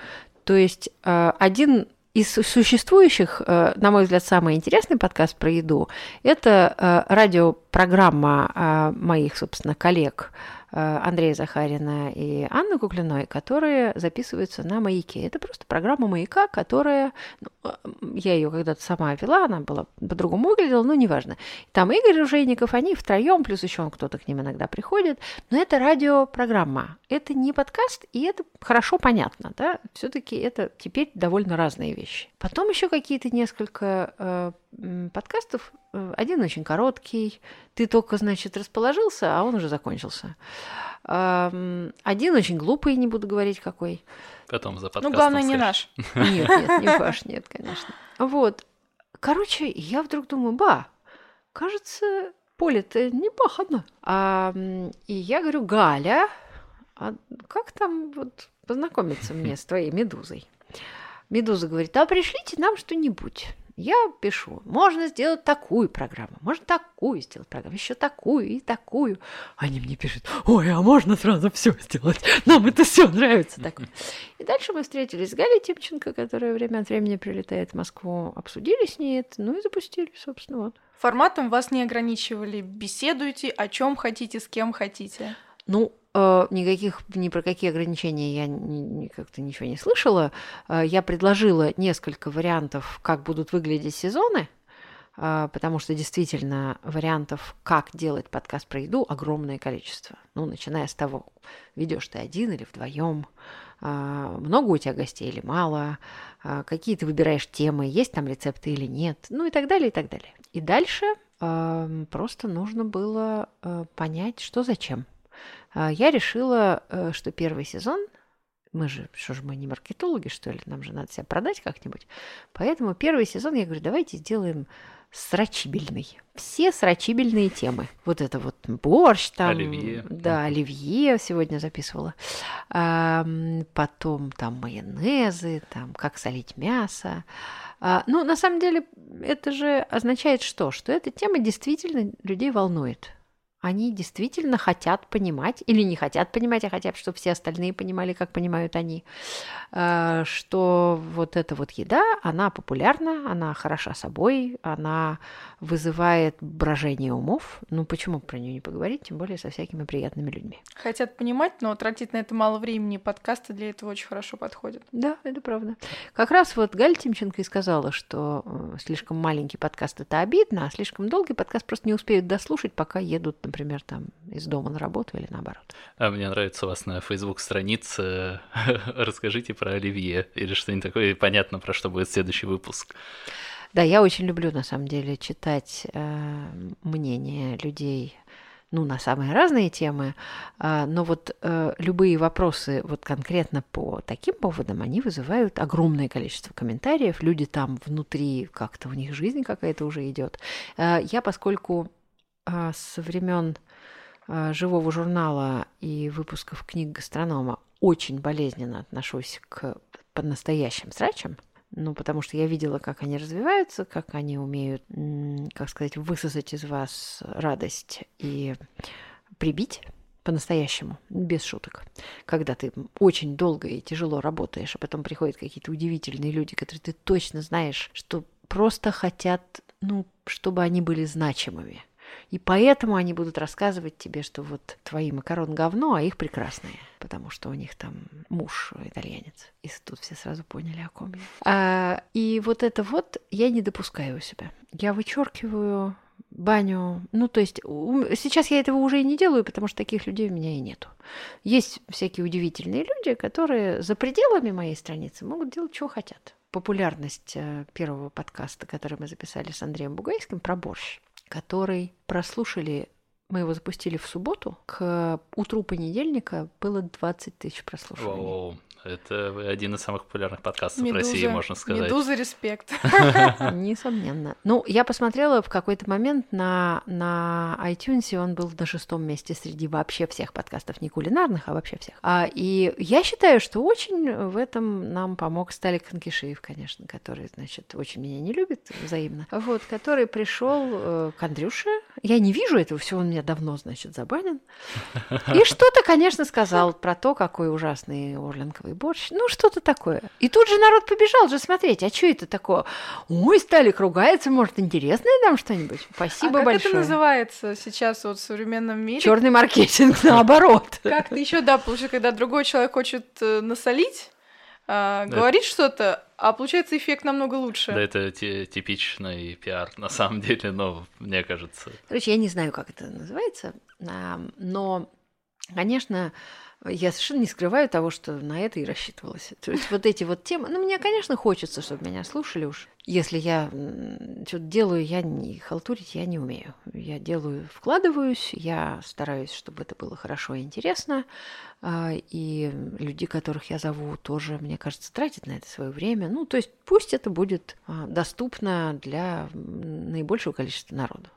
То есть э, один из существующих, э, на мой взгляд, самый интересный подкаст про еду – это э, радиопрограмма э, моих, собственно, коллег Андрея Захарина и Анны Куклиной, которые записываются на «Маяке». Это просто программа «Маяка», которая… ну, э, я ее когда-то сама вела, она была по-другому выглядела, но неважно. Там Игорь Ружейников, они втроем, плюс еще он кто-то к ним иногда приходит. Но это радиопрограмма. Это не подкаст, и это хорошо понятно, да? Все-таки это теперь довольно разные вещи. Потом еще какие-то несколько э, подкастов. Э, Один очень короткий. Ты только, значит, расположился, а он уже закончился. Один очень глупый, не буду говорить какой. Потом за Ну, подкастом главное, не наш. (laughs) Нет, нет, не ваш, нет, конечно. Вот. Короче, я вдруг думаю, ба, кажется, поле-то не пахано. А, и я говорю, Галя, а как там вот познакомиться мне с твоей медузой? Медуза говорит, а пришлите нам что-нибудь. Я пишу, можно сделать такую программу, можно такую сделать программу, еще такую и такую. Они мне пишут, ой, а можно сразу все сделать, нам это все нравится. Такое. И дальше мы встретились с Галей Тимченко, которая время от времени прилетает в Москву, обсудили с ней это, ну и запустили, собственно, вот. Форматом вас не ограничивали. Беседуйте, о чем хотите, с кем хотите. Ну, никаких, ни про какие ограничения я ни- как-то ничего не слышала. Э, Я предложила несколько вариантов, как будут выглядеть сезоны. а, потому что действительно вариантов, как делать подкаст про еду, огромное количество. Ну, начиная с того, ведешь ты один или вдвоем, много у тебя гостей или мало, какие ты выбираешь темы, есть там рецепты или нет, ну и так далее, и так далее. И дальше просто нужно было понять, что зачем. Я решила, э, что первый сезон мы же, что же мы не маркетологи, что ли, нам же надо себя продать как-нибудь. Поэтому первый сезон я говорю, давайте сделаем срачибельный. Все срачибельные темы. Вот это вот борщ там. Оливье. Да, оливье сегодня записывала. А, потом там майонезы, там как солить мясо. А, ну, на самом деле, это же означает что? Что эта тема действительно людей волнует они действительно хотят понимать или не хотят понимать, а хотят, чтобы все остальные понимали, как понимают они, э, что вот эта вот еда, она популярна, она хороша собой, она вызывает брожение умов. Ну, почему про нее не поговорить, тем более со всякими приятными людьми. Хотят понимать, но тратить на это мало времени, подкасты для этого очень хорошо подходят. Да, это правда. Как раз вот Галя Тимченко и сказала, что э, слишком маленький подкаст – это обидно, а слишком долгий подкаст просто не успеют дослушать, пока едут, например, например, там из дома на работу или наоборот. А мне нравится у вас на Facebook странице (laughs) «Расскажите про Оливье» или что-нибудь такое, и понятно, про что будет следующий выпуск. Да, я очень люблю, на самом деле, читать э, мнения людей ну, на самые разные темы, э, но вот э, любые вопросы вот конкретно по таким поводам, они вызывают огромное количество комментариев, люди там внутри, как-то у них жизнь какая-то уже идет. Э, я, поскольку со времен а, живого журнала и выпусков книг гастронома очень болезненно отношусь к по-настоящим срачам, ну, потому что я видела, как они развиваются, как они умеют, как сказать, высосать из вас радость и прибить по-настоящему, без шуток. Когда ты очень долго и тяжело работаешь, а потом приходят какие-то удивительные люди, которые ты точно знаешь, что просто хотят, ну, чтобы они были значимыми. И поэтому они будут рассказывать тебе, что вот твои макарон говно, а их прекрасные, потому что у них там муж итальянец. И тут все сразу поняли, о ком я. А, и вот это вот я не допускаю у себя. Я вычеркиваю баню. Ну, то есть сейчас я этого уже и не делаю, потому что таких людей у меня и нету. Есть всякие удивительные люди, которые за пределами моей страницы могут делать, что хотят. Популярность э, первого подкаста, который мы записали с Андреем Бугайским про борщ, который прослушали мы его запустили в субботу. К утру понедельника было 20 тысяч прослушиваний. Воу. Это один из самых популярных подкастов Медуза. в России, можно сказать. Медуза, респект. (laughs) (laughs) Несомненно. Ну, я посмотрела в какой-то момент на, на iTunes, он был на шестом месте среди вообще всех подкастов, не кулинарных, а вообще всех. А, и я считаю, что очень в этом нам помог Сталик Ханкишиев, конечно, который, значит, очень меня не любит взаимно. Вот, который пришел э, к Андрюше. Я не вижу этого всего, он меня давно, значит, забанен. И что-то, конечно, сказал про то, какой ужасный Орленковый борщ, ну что-то такое. И тут же народ побежал же смотреть, а что это такое? Ой, Сталик ругается, может, интересное там что-нибудь? Спасибо а большое. как это называется сейчас вот в современном мире? Черный маркетинг, (laughs) наоборот. Как-то еще, да, получается, когда другой человек хочет э, насолить, а, да. говорит что-то, а получается эффект намного лучше. Да, это типичный пиар, на самом деле, но мне кажется. Короче, я не знаю, как это называется, но, конечно, я совершенно не скрываю того, что на это и рассчитывалось. То есть вот эти вот темы, ну, мне, конечно, хочется, чтобы меня слушали уж. Если я что-то делаю, я не халтурить я не умею. Я делаю, вкладываюсь, я стараюсь, чтобы это было хорошо и интересно. А, и люди, которых я зову, тоже, мне кажется, тратят на это свое время. Ну, то есть пусть это будет а, доступно для наибольшего количества народу.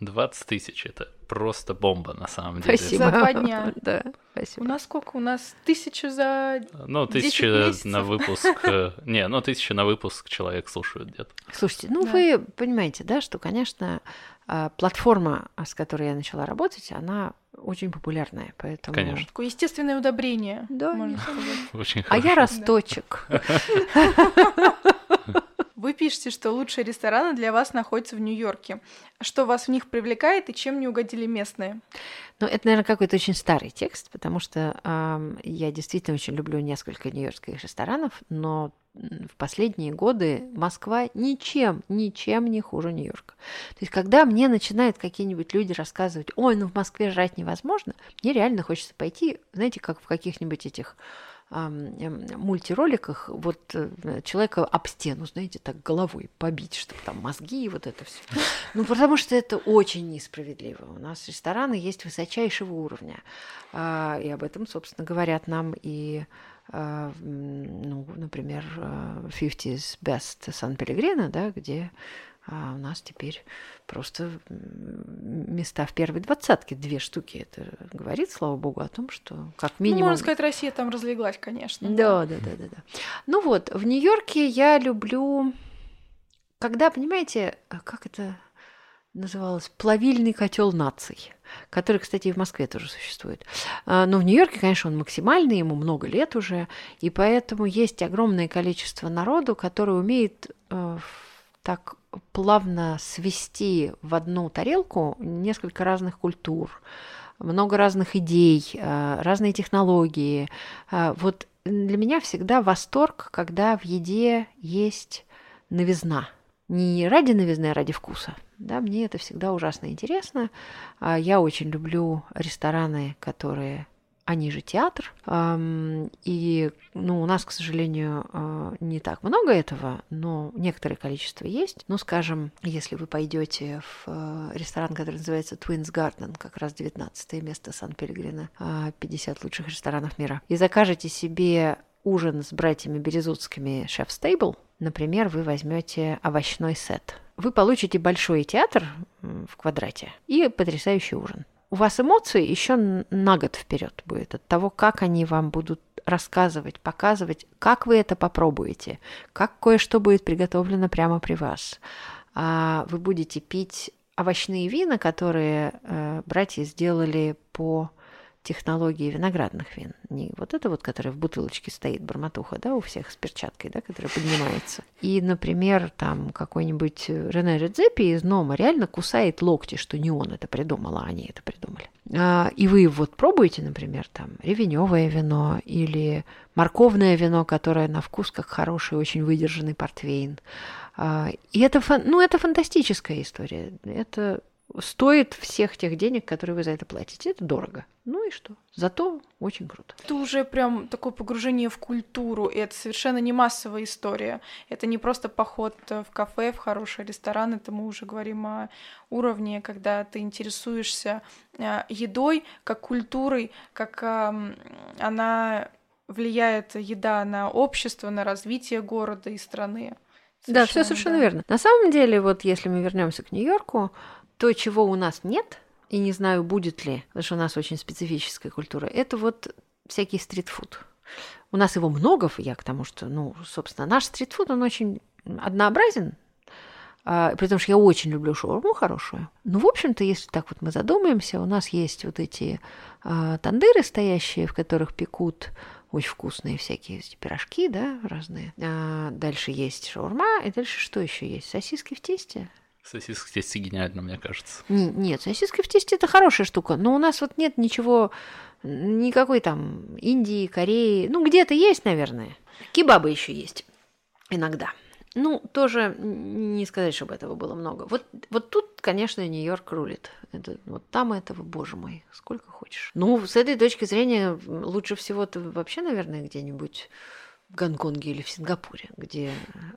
20 тысяч это просто бомба на самом деле. Спасибо. За два дня. (laughs) да, спасибо. У нас сколько? У нас тысяча за Ну, тысяча на выпуск. Э, (laughs) не, ну, тысяча на выпуск человек слушают где-то. Слушайте, ну, да. вы понимаете, да, что, конечно, а, платформа, с которой я начала работать, она очень популярная, поэтому... Конечно. Такое естественное удобрение, да. можно сказать. Очень а я росточек. (laughs) Вы пишете, что лучшие рестораны для вас находятся в Нью-Йорке. Что вас в них привлекает и чем не угодили местные? Ну, это, наверное, какой-то очень старый текст, потому что э, я действительно очень люблю несколько нью-йоркских ресторанов, но в последние годы Москва ничем, ничем не хуже Нью-Йорка. То есть, когда мне начинают какие-нибудь люди рассказывать, ой, ну в Москве жрать невозможно, мне реально хочется пойти, знаете, как в каких-нибудь этих мультироликах вот э, человека об стену, знаете, так головой побить, чтобы там мозги и вот это все. Ну, потому что это очень несправедливо. У нас рестораны есть высочайшего уровня. А, и об этом, собственно, говорят нам и а, ну, например, 50's э, Best Сан-Пелегрино, да, где а у нас теперь просто места в первой двадцатке, две штуки. Это говорит, слава богу, о том, что как ну, минимум... Ну, можно сказать, Россия там разлеглась, конечно. Да, да, да, да, да. Ну вот, в Нью-Йорке я люблю, когда, понимаете, а как это называлось? Плавильный котел наций который, кстати, и в Москве тоже существует. А, но в Нью-Йорке, конечно, он максимальный, ему много лет уже, и поэтому есть огромное количество народу, который умеет э, так плавно свести в одну тарелку несколько разных культур, много разных идей, э, разные технологии. Э, вот для меня всегда восторг, когда в еде есть новизна. Не ради новизны, а ради вкуса. Да, мне это всегда ужасно интересно. А я очень люблю рестораны, которые они же театр. И ну, у нас, к сожалению, а, не так много этого, но некоторое количество есть. Ну, скажем, если вы пойдете в а, ресторан, который называется Twins Garden, как раз 19 место Сан-Пелегрина, 50 лучших ресторанов мира, и закажете себе ужин с братьями Березутскими Chef Stable, например, вы возьмете овощной сет. Вы получите большой театр в квадрате и потрясающий ужин у вас эмоции еще на год вперед будет от того, как они вам будут рассказывать, показывать, как вы это попробуете, как кое-что будет приготовлено прямо при вас. А вы будете пить овощные вина, которые э, братья сделали по технологии виноградных вин. Не вот это вот, которое в бутылочке стоит, барматуха, да, у всех с перчаткой, да, которая поднимается. И, например, там какой-нибудь Рене Редзепи из Нома реально кусает локти, что не он это придумал, а они это придумали. А, и вы вот пробуете, например, там ревеневое вино или морковное вино, которое на вкус как хороший, очень выдержанный портвейн. А, и это, ну, это фантастическая история. Это стоит всех тех денег, которые вы за это платите. Это дорого. Ну и что? Зато очень круто. Это уже прям такое погружение в культуру, и это совершенно не массовая история. Это не просто поход в кафе, в хороший ресторан, это мы уже говорим о уровне, когда ты интересуешься э, едой, как культурой, как она влияет еда на общество, на развитие города и страны. Совершенно, да, все совершенно да. верно. На самом деле, вот если мы вернемся к Нью-Йорку, то, чего у нас нет, и не знаю, будет ли, потому что у нас очень специфическая культура, это вот всякий стритфуд. У нас его много, я к тому, что, ну, собственно, наш стритфуд, он очень однообразен, а, при том, что я очень люблю шаурму хорошую. Ну, в общем-то, если так вот мы задумаемся, у нас есть вот эти а, тандыры стоящие, в которых пекут очень вкусные всякие пирожки, да, разные. А, дальше есть шаурма, и дальше что еще есть? Сосиски в тесте. Сосиски в тесте гениально, мне кажется. Нет, сосиски в тесте это хорошая штука, но у нас вот нет ничего, никакой там Индии, Кореи. Ну, где-то есть, наверное. Кебабы еще есть иногда. Ну, тоже не сказать, чтобы этого было много. Вот, вот тут, конечно, Нью-Йорк рулит. Это, вот там этого, боже мой, сколько хочешь. Ну, с этой точки зрения, лучше всего-то вообще, наверное, где-нибудь Гонконге или в Сингапуре, где...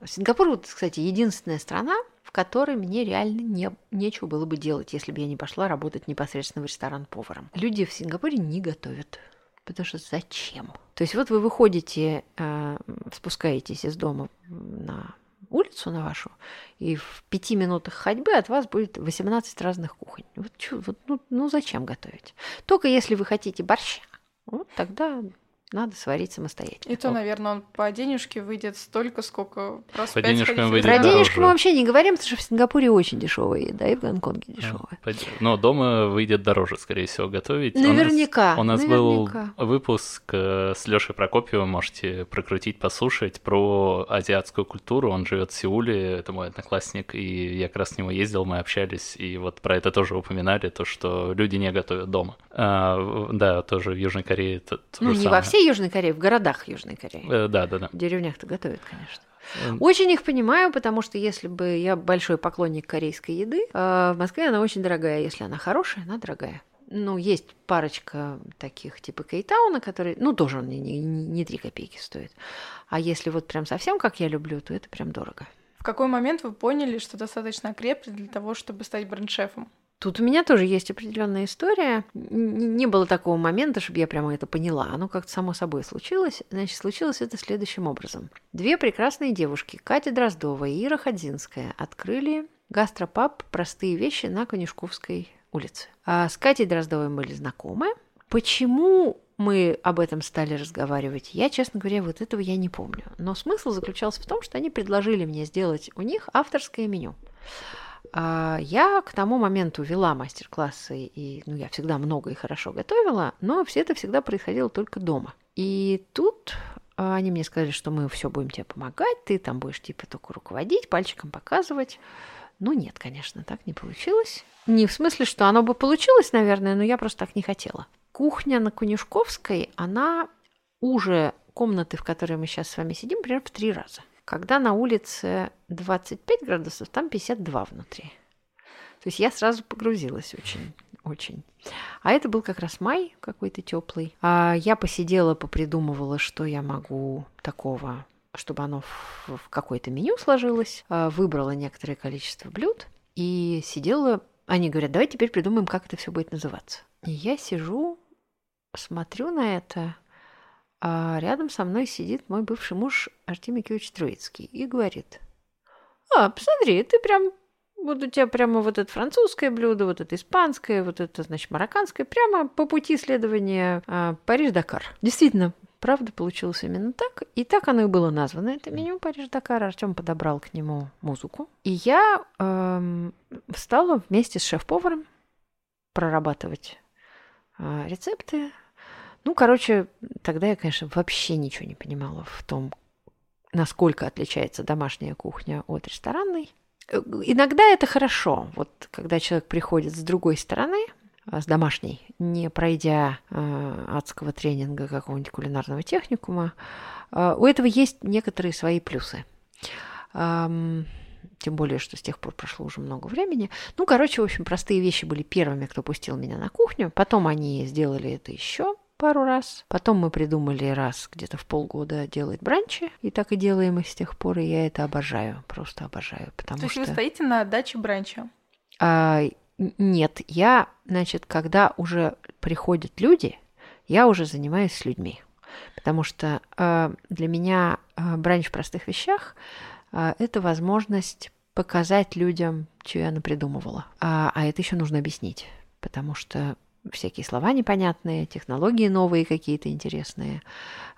Сингапур, вот, кстати, единственная страна, в которой мне реально не, нечего было бы делать, если бы я не пошла работать непосредственно в ресторан поваром. Люди в Сингапуре не готовят. Потому что зачем? То есть вот вы выходите, э, спускаетесь из дома на улицу на вашу, и в пяти минутах ходьбы от вас будет 18 разных кухонь. Вот, чё, вот ну, ну зачем готовить? Только если вы хотите борща, вот тогда надо сварить самостоятельно. И то, наверное, он по денежке выйдет столько, сколько раз По денежкам выйдет Про денежку мы вообще не говорим, потому что в Сингапуре очень дешевая еда, и в Гонконге дешевая. Но дома выйдет дороже, скорее всего, готовить. У нас- Наверняка. У нас наверняка. был выпуск э, с Лешей Прокопьевым, можете прокрутить, послушать, про азиатскую культуру. Он живет в Сеуле, это мой одноклассник, и я как раз с него ездил, мы общались, и вот про это тоже упоминали, то, что люди не готовят дома. А, да, тоже в Южной Корее это то Ну, же не самое. во всей Южной Корее, в городах Южной Кореи. Э, Да, да, да. В деревнях-то готовят, конечно. М. Очень их понимаю, потому что если бы я большой поклонник корейской еды, э, в Москве она очень дорогая. Если она хорошая, она дорогая. Ну, есть парочка таких типа Кейтауна, которые, ну, тоже он не, не, не 3 копейки стоит. А если вот прям совсем как я люблю, то это прям дорого. В какой момент вы поняли, что достаточно окрепли для того, чтобы стать бренд-шефом? Тут у меня тоже есть определенная история. Не было такого момента, чтобы я прямо это поняла. Оно как-то само собой случилось. Значит, случилось это следующим образом. Две прекрасные девушки, Катя Дроздова и Ира Ходзинская, открыли гастропаб «Простые вещи» на Конюшковской улице. А с Катей Дроздовой были знакомы. Почему мы об этом стали разговаривать, я, честно говоря, вот этого я не помню. Но смысл заключался в том, что они предложили мне сделать у них авторское меню. А, Я к тому моменту вела мастер-классы, и ну, я всегда много и хорошо готовила, но все это всегда происходило только дома. И тут а, они мне сказали, что мы все будем тебе помогать, ты там будешь типа только руководить, пальчиком показывать. Ну нет, конечно, так не получилось. Не в смысле, что оно бы получилось, наверное, но я просто так не хотела. Кухня на Конюшковской, она уже комнаты, в которой мы сейчас с вами сидим, примерно в три раза. Когда на улице 25 градусов, там 52 внутри. То есть я сразу погрузилась очень, очень. А это был как раз май какой-то теплый. А я посидела, попридумывала, что я могу такого, чтобы оно в, в какое-то меню сложилось. А, Выбрала некоторое количество блюд и сидела. Они говорят, давай теперь придумаем, как это все будет называться. И я сижу, смотрю на это, а рядом со мной сидит мой бывший муж Артемий Киевич Троицкий и говорит, а, посмотри, ты прям, вот у тебя прямо вот это французское блюдо, вот это испанское, вот это, значит, марокканское, прямо по пути следования а, Париж-Дакар. Действительно, правда, получилось именно так. И так оно и было названо, это меню Париж-Дакар. Артем подобрал к нему музыку. И я эм, стала вместе с шеф-поваром прорабатывать а, рецепты, ну, короче, тогда я, конечно, вообще ничего не понимала в том, насколько отличается домашняя кухня от ресторанной. Э, Иногда это хорошо, вот когда человек приходит с другой стороны, а, с домашней, не пройдя э, адского тренинга какого-нибудь кулинарного техникума, э, у этого есть некоторые свои плюсы. Ам, тем более, что с тех пор прошло уже много времени. Ну, короче, в общем, простые вещи были первыми, кто пустил меня на кухню. Потом они сделали это еще пару раз. Потом мы придумали раз где-то в полгода делать бранчи. И так и делаем их с тех пор. И я это обожаю. Просто обожаю. Потому То есть что... вы стоите на даче бранча. А, нет, я, значит, когда уже приходят люди, я уже занимаюсь с людьми. Потому что а, для меня а, бранч в простых вещах а, это возможность показать людям, что я напридумывала. А, а это еще нужно объяснить, потому что всякие слова непонятные, технологии новые какие-то интересные.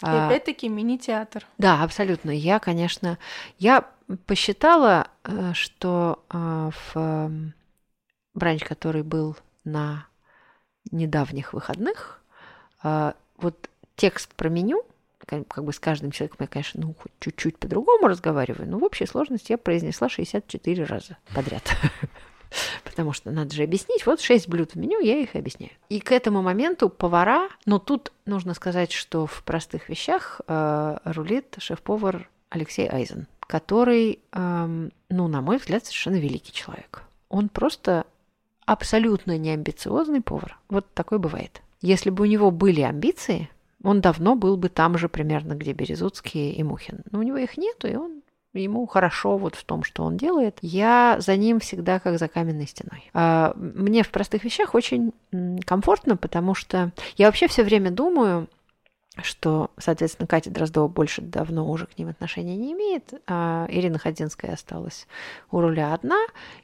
И А, опять-таки мини-театр. да, абсолютно. Я, конечно, я посчитала, э, что э, в бранч, который был на недавних выходных, э, вот текст про меню, ка- как бы с каждым человеком я, конечно, ну, хоть чуть-чуть по-другому разговариваю, но в общей сложности я произнесла 64 раза подряд. (laughs) (laughs) Потому что надо же объяснить. Вот шесть блюд в меню, я их объясняю. И к этому моменту повара, но тут нужно сказать, что в простых вещах э, рулит шеф-повар Алексей Айзен, который, эм, ну, на мой взгляд, совершенно великий человек. Он просто абсолютно неамбициозный повар. Вот такой бывает. Если бы у него были амбиции, он давно был бы там же примерно, где Березуцкий и Мухин. Но у него их нету, и он ему хорошо вот в том, что он делает. Я за ним всегда как за каменной стеной. А, Мне в простых вещах очень комфортно, потому что я вообще все время думаю, что, соответственно, Катя Дроздова больше давно уже к ним отношения не имеет, а Ирина Ходинская осталась у руля одна,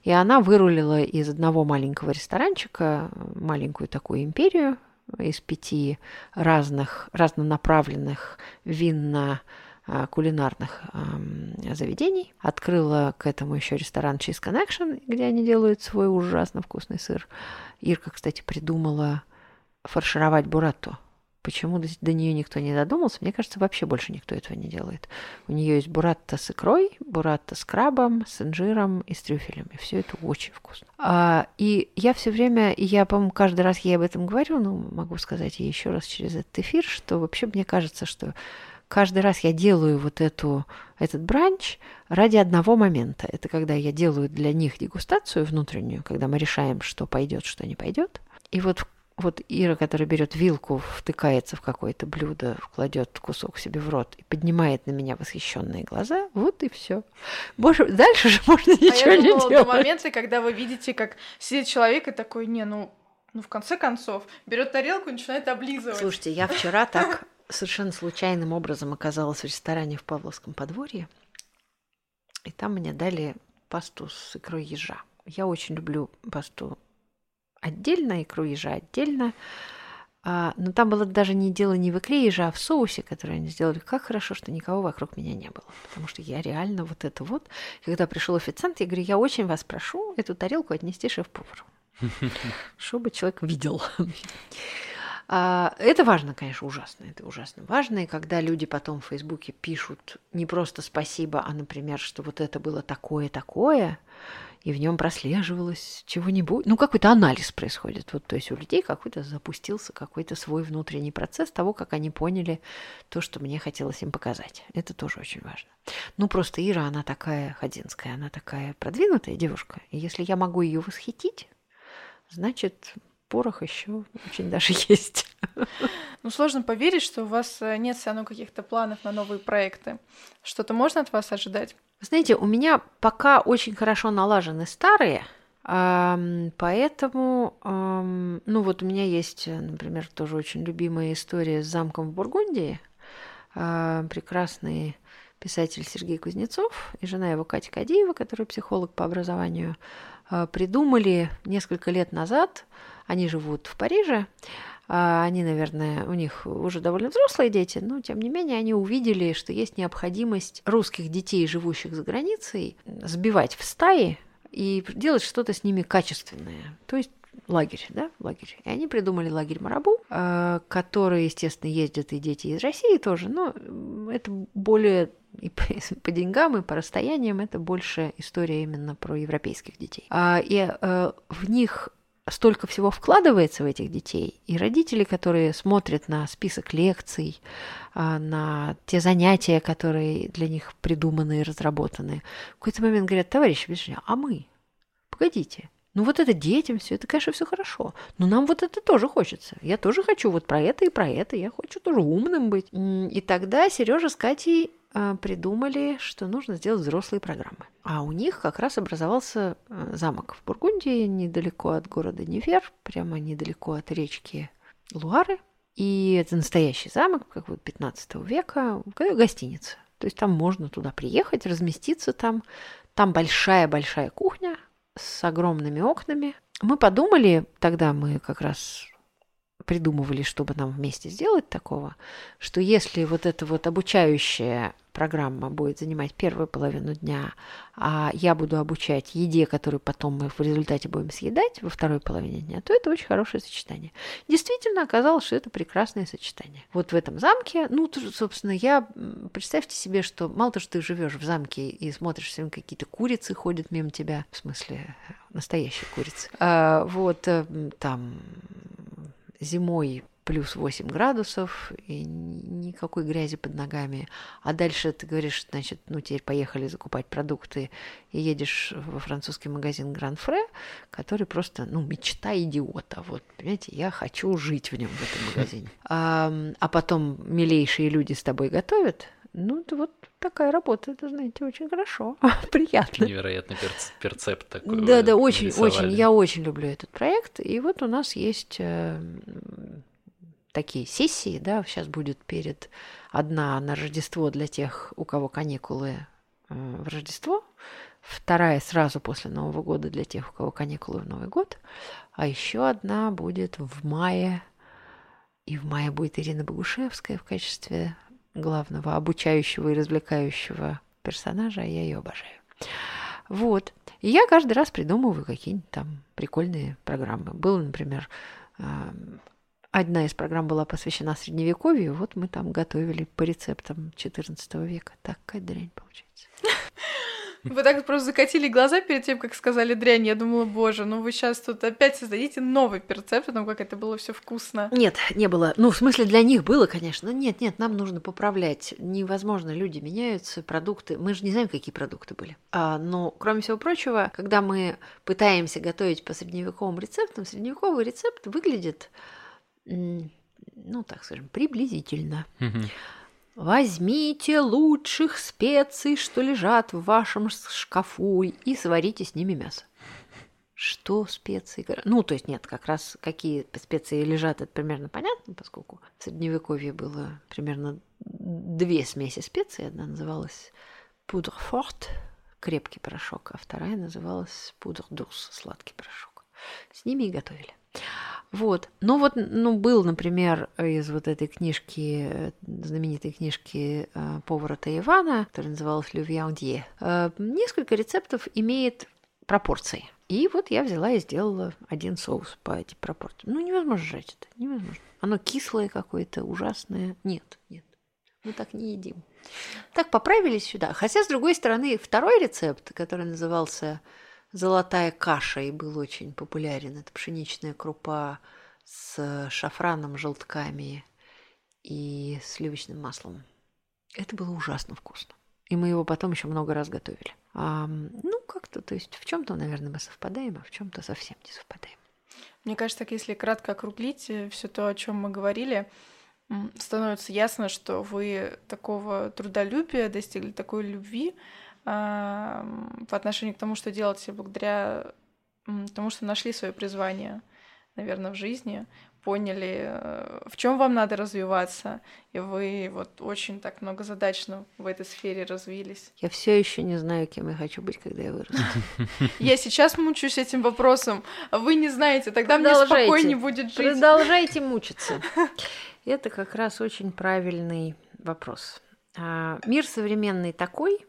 и она вырулила из одного маленького ресторанчика маленькую такую империю из пяти разных, разнонаправленных винно кулинарных э, заведений. Открыла к этому еще ресторан Cheese Connection, где они делают свой ужасно вкусный сыр. Ирка, кстати, придумала фаршировать бурато. Почему до, до нее никто не додумался? Мне кажется, вообще больше никто этого не делает. У нее есть буратта с икрой, буратта с крабом, с инжиром и с трюфелями. Все это очень вкусно. А, и я все время, я, по-моему, каждый раз ей об этом говорю, но могу сказать ей еще раз через этот эфир, что вообще мне кажется, что каждый раз я делаю вот эту, этот бранч ради одного момента. Это когда я делаю для них дегустацию внутреннюю, когда мы решаем, что пойдет, что не пойдет. И вот вот Ира, которая берет вилку, втыкается в какое-то блюдо, кладет кусок себе в рот и поднимает на меня восхищенные глаза, вот и все. Больше, дальше же можно ничего а я думала, не делать. до момента, когда вы видите, как сидит человек и такой, не, ну, ну в конце концов, берет тарелку и начинает облизывать. Слушайте, я вчера так совершенно случайным образом оказалась в ресторане в Павловском подворье, и там мне дали пасту с икрой ежа. Я очень люблю пасту отдельно, икру ежа отдельно. А, но там было даже не дело не в икре ежа, а в соусе, который они сделали. Как хорошо, что никого вокруг меня не было. Потому что я реально вот это вот... Когда пришел официант, я говорю, я очень вас прошу эту тарелку отнести шеф-повару. (laughs) Чтобы человек видел. А, это важно, конечно, ужасно. Это ужасно важно. И когда люди потом в Фейсбуке пишут не просто спасибо, а, например, что вот это было такое-такое, и в нем прослеживалось чего-нибудь. Ну, какой-то анализ происходит. Вот, то есть у людей какой-то запустился какой-то свой внутренний процесс того, как они поняли то, что мне хотелось им показать. Это тоже очень важно. Ну, просто Ира, она такая ходинская, она такая продвинутая девушка. И если я могу ее восхитить, значит, порох еще очень даже (laughs) есть. Ну, сложно поверить, что у вас э, нет все равно каких-то планов на новые проекты. Что-то можно от вас ожидать? Знаете, у меня пока очень хорошо налажены старые, поэтому, ну вот у меня есть, например, тоже очень любимая история с замком в Бургундии. А, прекрасный писатель Сергей Кузнецов и жена его Катя Кадиева, которая психолог по образованию, а, придумали несколько лет назад, они живут в Париже, а, они, наверное, у них уже довольно взрослые дети, но тем не менее они увидели, что есть необходимость русских детей, живущих за границей, сбивать в стаи и делать что-то с ними качественное. То есть лагерь, да, лагерь. И они придумали лагерь Марабу, а, который, естественно, ездят и дети из России тоже, но это более и по, (laughs) по деньгам, и по расстояниям это больше история именно про европейских детей. А, и э, в них столько всего вкладывается в этих детей, и родители, которые смотрят на список лекций, а, на те занятия, которые для них придуманы и разработаны, в какой-то момент говорят, товарищи, а мы? Погодите, ну вот это детям все, это, конечно, все хорошо. Но нам вот это тоже хочется. Я тоже хочу вот про это и про это. Я хочу тоже умным быть. И тогда Сережа с Катей придумали, что нужно сделать взрослые программы. А у них как раз образовался а, замок в Бургундии, недалеко от города Невер, прямо недалеко от речки Луары. И это настоящий замок, как вот 15 века, гостиница. То есть там можно туда приехать, разместиться там. Там большая-большая кухня с огромными окнами. Мы подумали, тогда мы как раз придумывали, чтобы нам вместе сделать такого, что если вот эта вот обучающая программа будет занимать первую половину дня, а я буду обучать еде, которую потом мы в результате будем съедать во второй половине дня, то это очень хорошее сочетание. Действительно оказалось, что это прекрасное сочетание. Вот в этом замке, ну, собственно, я, представьте себе, что мало того, что ты живешь в замке и смотришь, все какие-то курицы ходят мимо тебя, в смысле, настоящие курицы, а, вот э, там зимой плюс 8 градусов, и никакой грязи под ногами. А дальше ты говоришь, значит, ну теперь поехали закупать продукты, и едешь во французский магазин Гран Фре, который просто, ну, мечта идиота. Вот, понимаете, я хочу жить в нем, в этом магазине. (laughs) А, а потом милейшие люди с тобой готовят, ну, это вот такая работа, это, знаете, очень хорошо, (laughs) приятно. Невероятный перц- перцепт такой. Да, да, очень, очень, я очень люблю этот проект. И вот у нас есть э, такие сессии, да, сейчас будет перед одна на Рождество для тех, у кого каникулы э, в Рождество, вторая сразу после Нового года для тех, у кого каникулы в Новый год, а еще одна будет в мае И в мае будет Ирина Богушевская в качестве главного обучающего и развлекающего персонажа, а я ее обожаю. Вот. И я каждый раз придумываю какие-нибудь там прикольные программы. Было, например, одна из программ была посвящена Средневековью, вот мы там готовили по рецептам XIV века. Такая дрянь получается. (laughs) Вы так просто закатили глаза перед тем, как сказали дрянь. Я думала, боже, ну вы сейчас тут опять создадите новый рецепт о том, как это было все вкусно. Нет, не было. Ну, в смысле, для них было, конечно. Нет, нет, нам нужно поправлять. Невозможно, люди меняются, продукты. Мы же не знаем, какие продукты были. А, но, кроме всего прочего, когда мы пытаемся готовить по средневековым рецептам, средневековый рецепт выглядит, ну, так скажем, приблизительно. Возьмите лучших специй, что лежат в вашем шкафу, и сварите с ними мясо. Что специи? Ну, то есть нет, как раз какие специи лежат, это примерно понятно, поскольку в Средневековье было примерно две смеси специй. Одна называлась пудр форт, крепкий порошок, а вторая называлась пудр дурс, сладкий порошок. С ними и готовили. Вот. Ну вот, ну был, например, из вот этой книжки, знаменитой книжки э, повара Таивана, которая называлась «Le Viandier», э, несколько рецептов имеет пропорции. И вот я взяла и сделала один соус по этим пропорциям. Ну, невозможно жрать это, невозможно. Оно кислое какое-то, ужасное. Нет, нет, мы так не едим. Так поправились сюда. Хотя, с другой стороны, второй рецепт, который назывался золотая каша и был очень популярен. Это пшеничная крупа с шафраном, желтками и сливочным маслом. Это было ужасно вкусно. И мы его потом еще много раз готовили. А, ну, как-то, то есть в чем-то, наверное, мы совпадаем, а в чем-то совсем не совпадаем. Мне кажется, так если кратко округлить э, все то, о чем мы говорили, становится ясно, что вы такого трудолюбия достигли, такой любви, по отношению к тому, что делаете благодаря тому, что нашли свое призвание, наверное, в жизни, поняли, э, в чем вам надо развиваться, и вы вот очень так многозадачно в этой сфере развились. Я все еще не знаю, кем я хочу быть, когда я вырасту. (laughs) Я сейчас мучаюсь этим вопросом, а вы не знаете, тогда мне спокойнее будет жить. Продолжайте (laughs) мучиться. Это как раз очень правильный вопрос. А, мир современный такой,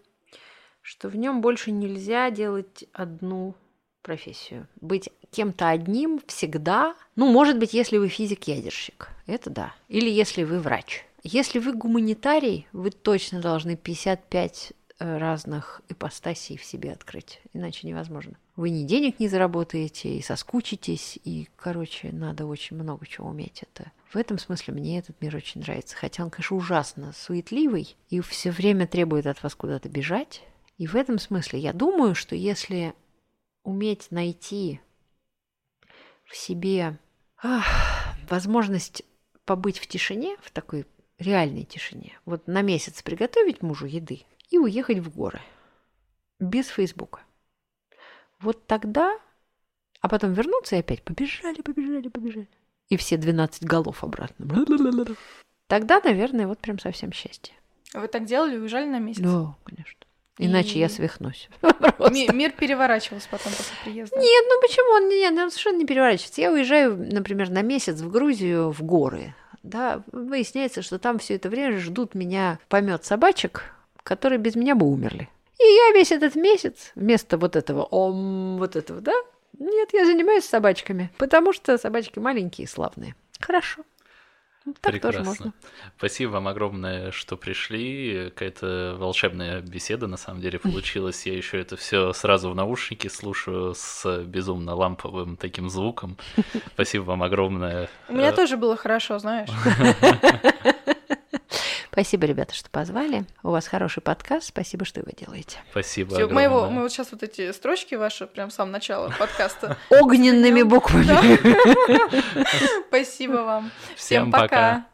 что в нем больше нельзя делать одну профессию. Быть кем-то одним всегда. Ну, может быть, если вы физик-ядерщик. Это да. Или если вы врач. Если вы гуманитарий, вы точно должны 55 э, разных ипостасей в себе открыть. Иначе невозможно. Вы ни денег не заработаете, и соскучитесь, и, короче, надо очень много чего уметь. Это в этом смысле мне этот мир очень нравится. Хотя он, конечно, ужасно суетливый и все время требует от вас куда-то бежать. И в этом смысле я думаю, что если уметь найти в себе ах, возможность побыть в тишине, в такой реальной тишине, вот на месяц приготовить мужу еды и уехать в горы без Фейсбука. Вот тогда, а потом вернуться и опять побежали, побежали, побежали. И все 12 голов обратно. Тогда, наверное, вот прям совсем счастье. Вы так делали, уезжали на месяц? Да, конечно. Иначе и... я свихнусь. (laughs) Мир переворачивался потом после приезда. Нет, ну почему он нет, он совершенно не переворачивается. Я уезжаю, например, на месяц в Грузию в горы. Да, выясняется, что там все это время ждут меня помет собачек, которые без меня бы умерли. И я весь этот месяц вместо вот этого ом, вот этого, да, нет, я занимаюсь собачками, потому что собачки маленькие и славные. Хорошо. Так Прекрасно. тоже можно. Спасибо вам огромное, что пришли. Какая-то волшебная беседа на самом деле получилась. Я еще это все сразу в наушнике слушаю с безумно ламповым таким звуком. (laughs) Спасибо вам огромное. У меня тоже было хорошо, знаешь. (laughs) Спасибо, ребята, что позвали. У вас хороший подкаст. Спасибо, что вы делаете. Спасибо. Всё, мы, его, мы вот сейчас вот эти строчки ваши, прям с самого начала подкаста. (laughs) Огненными буквами. (laughs) Спасибо вам. Всем пока.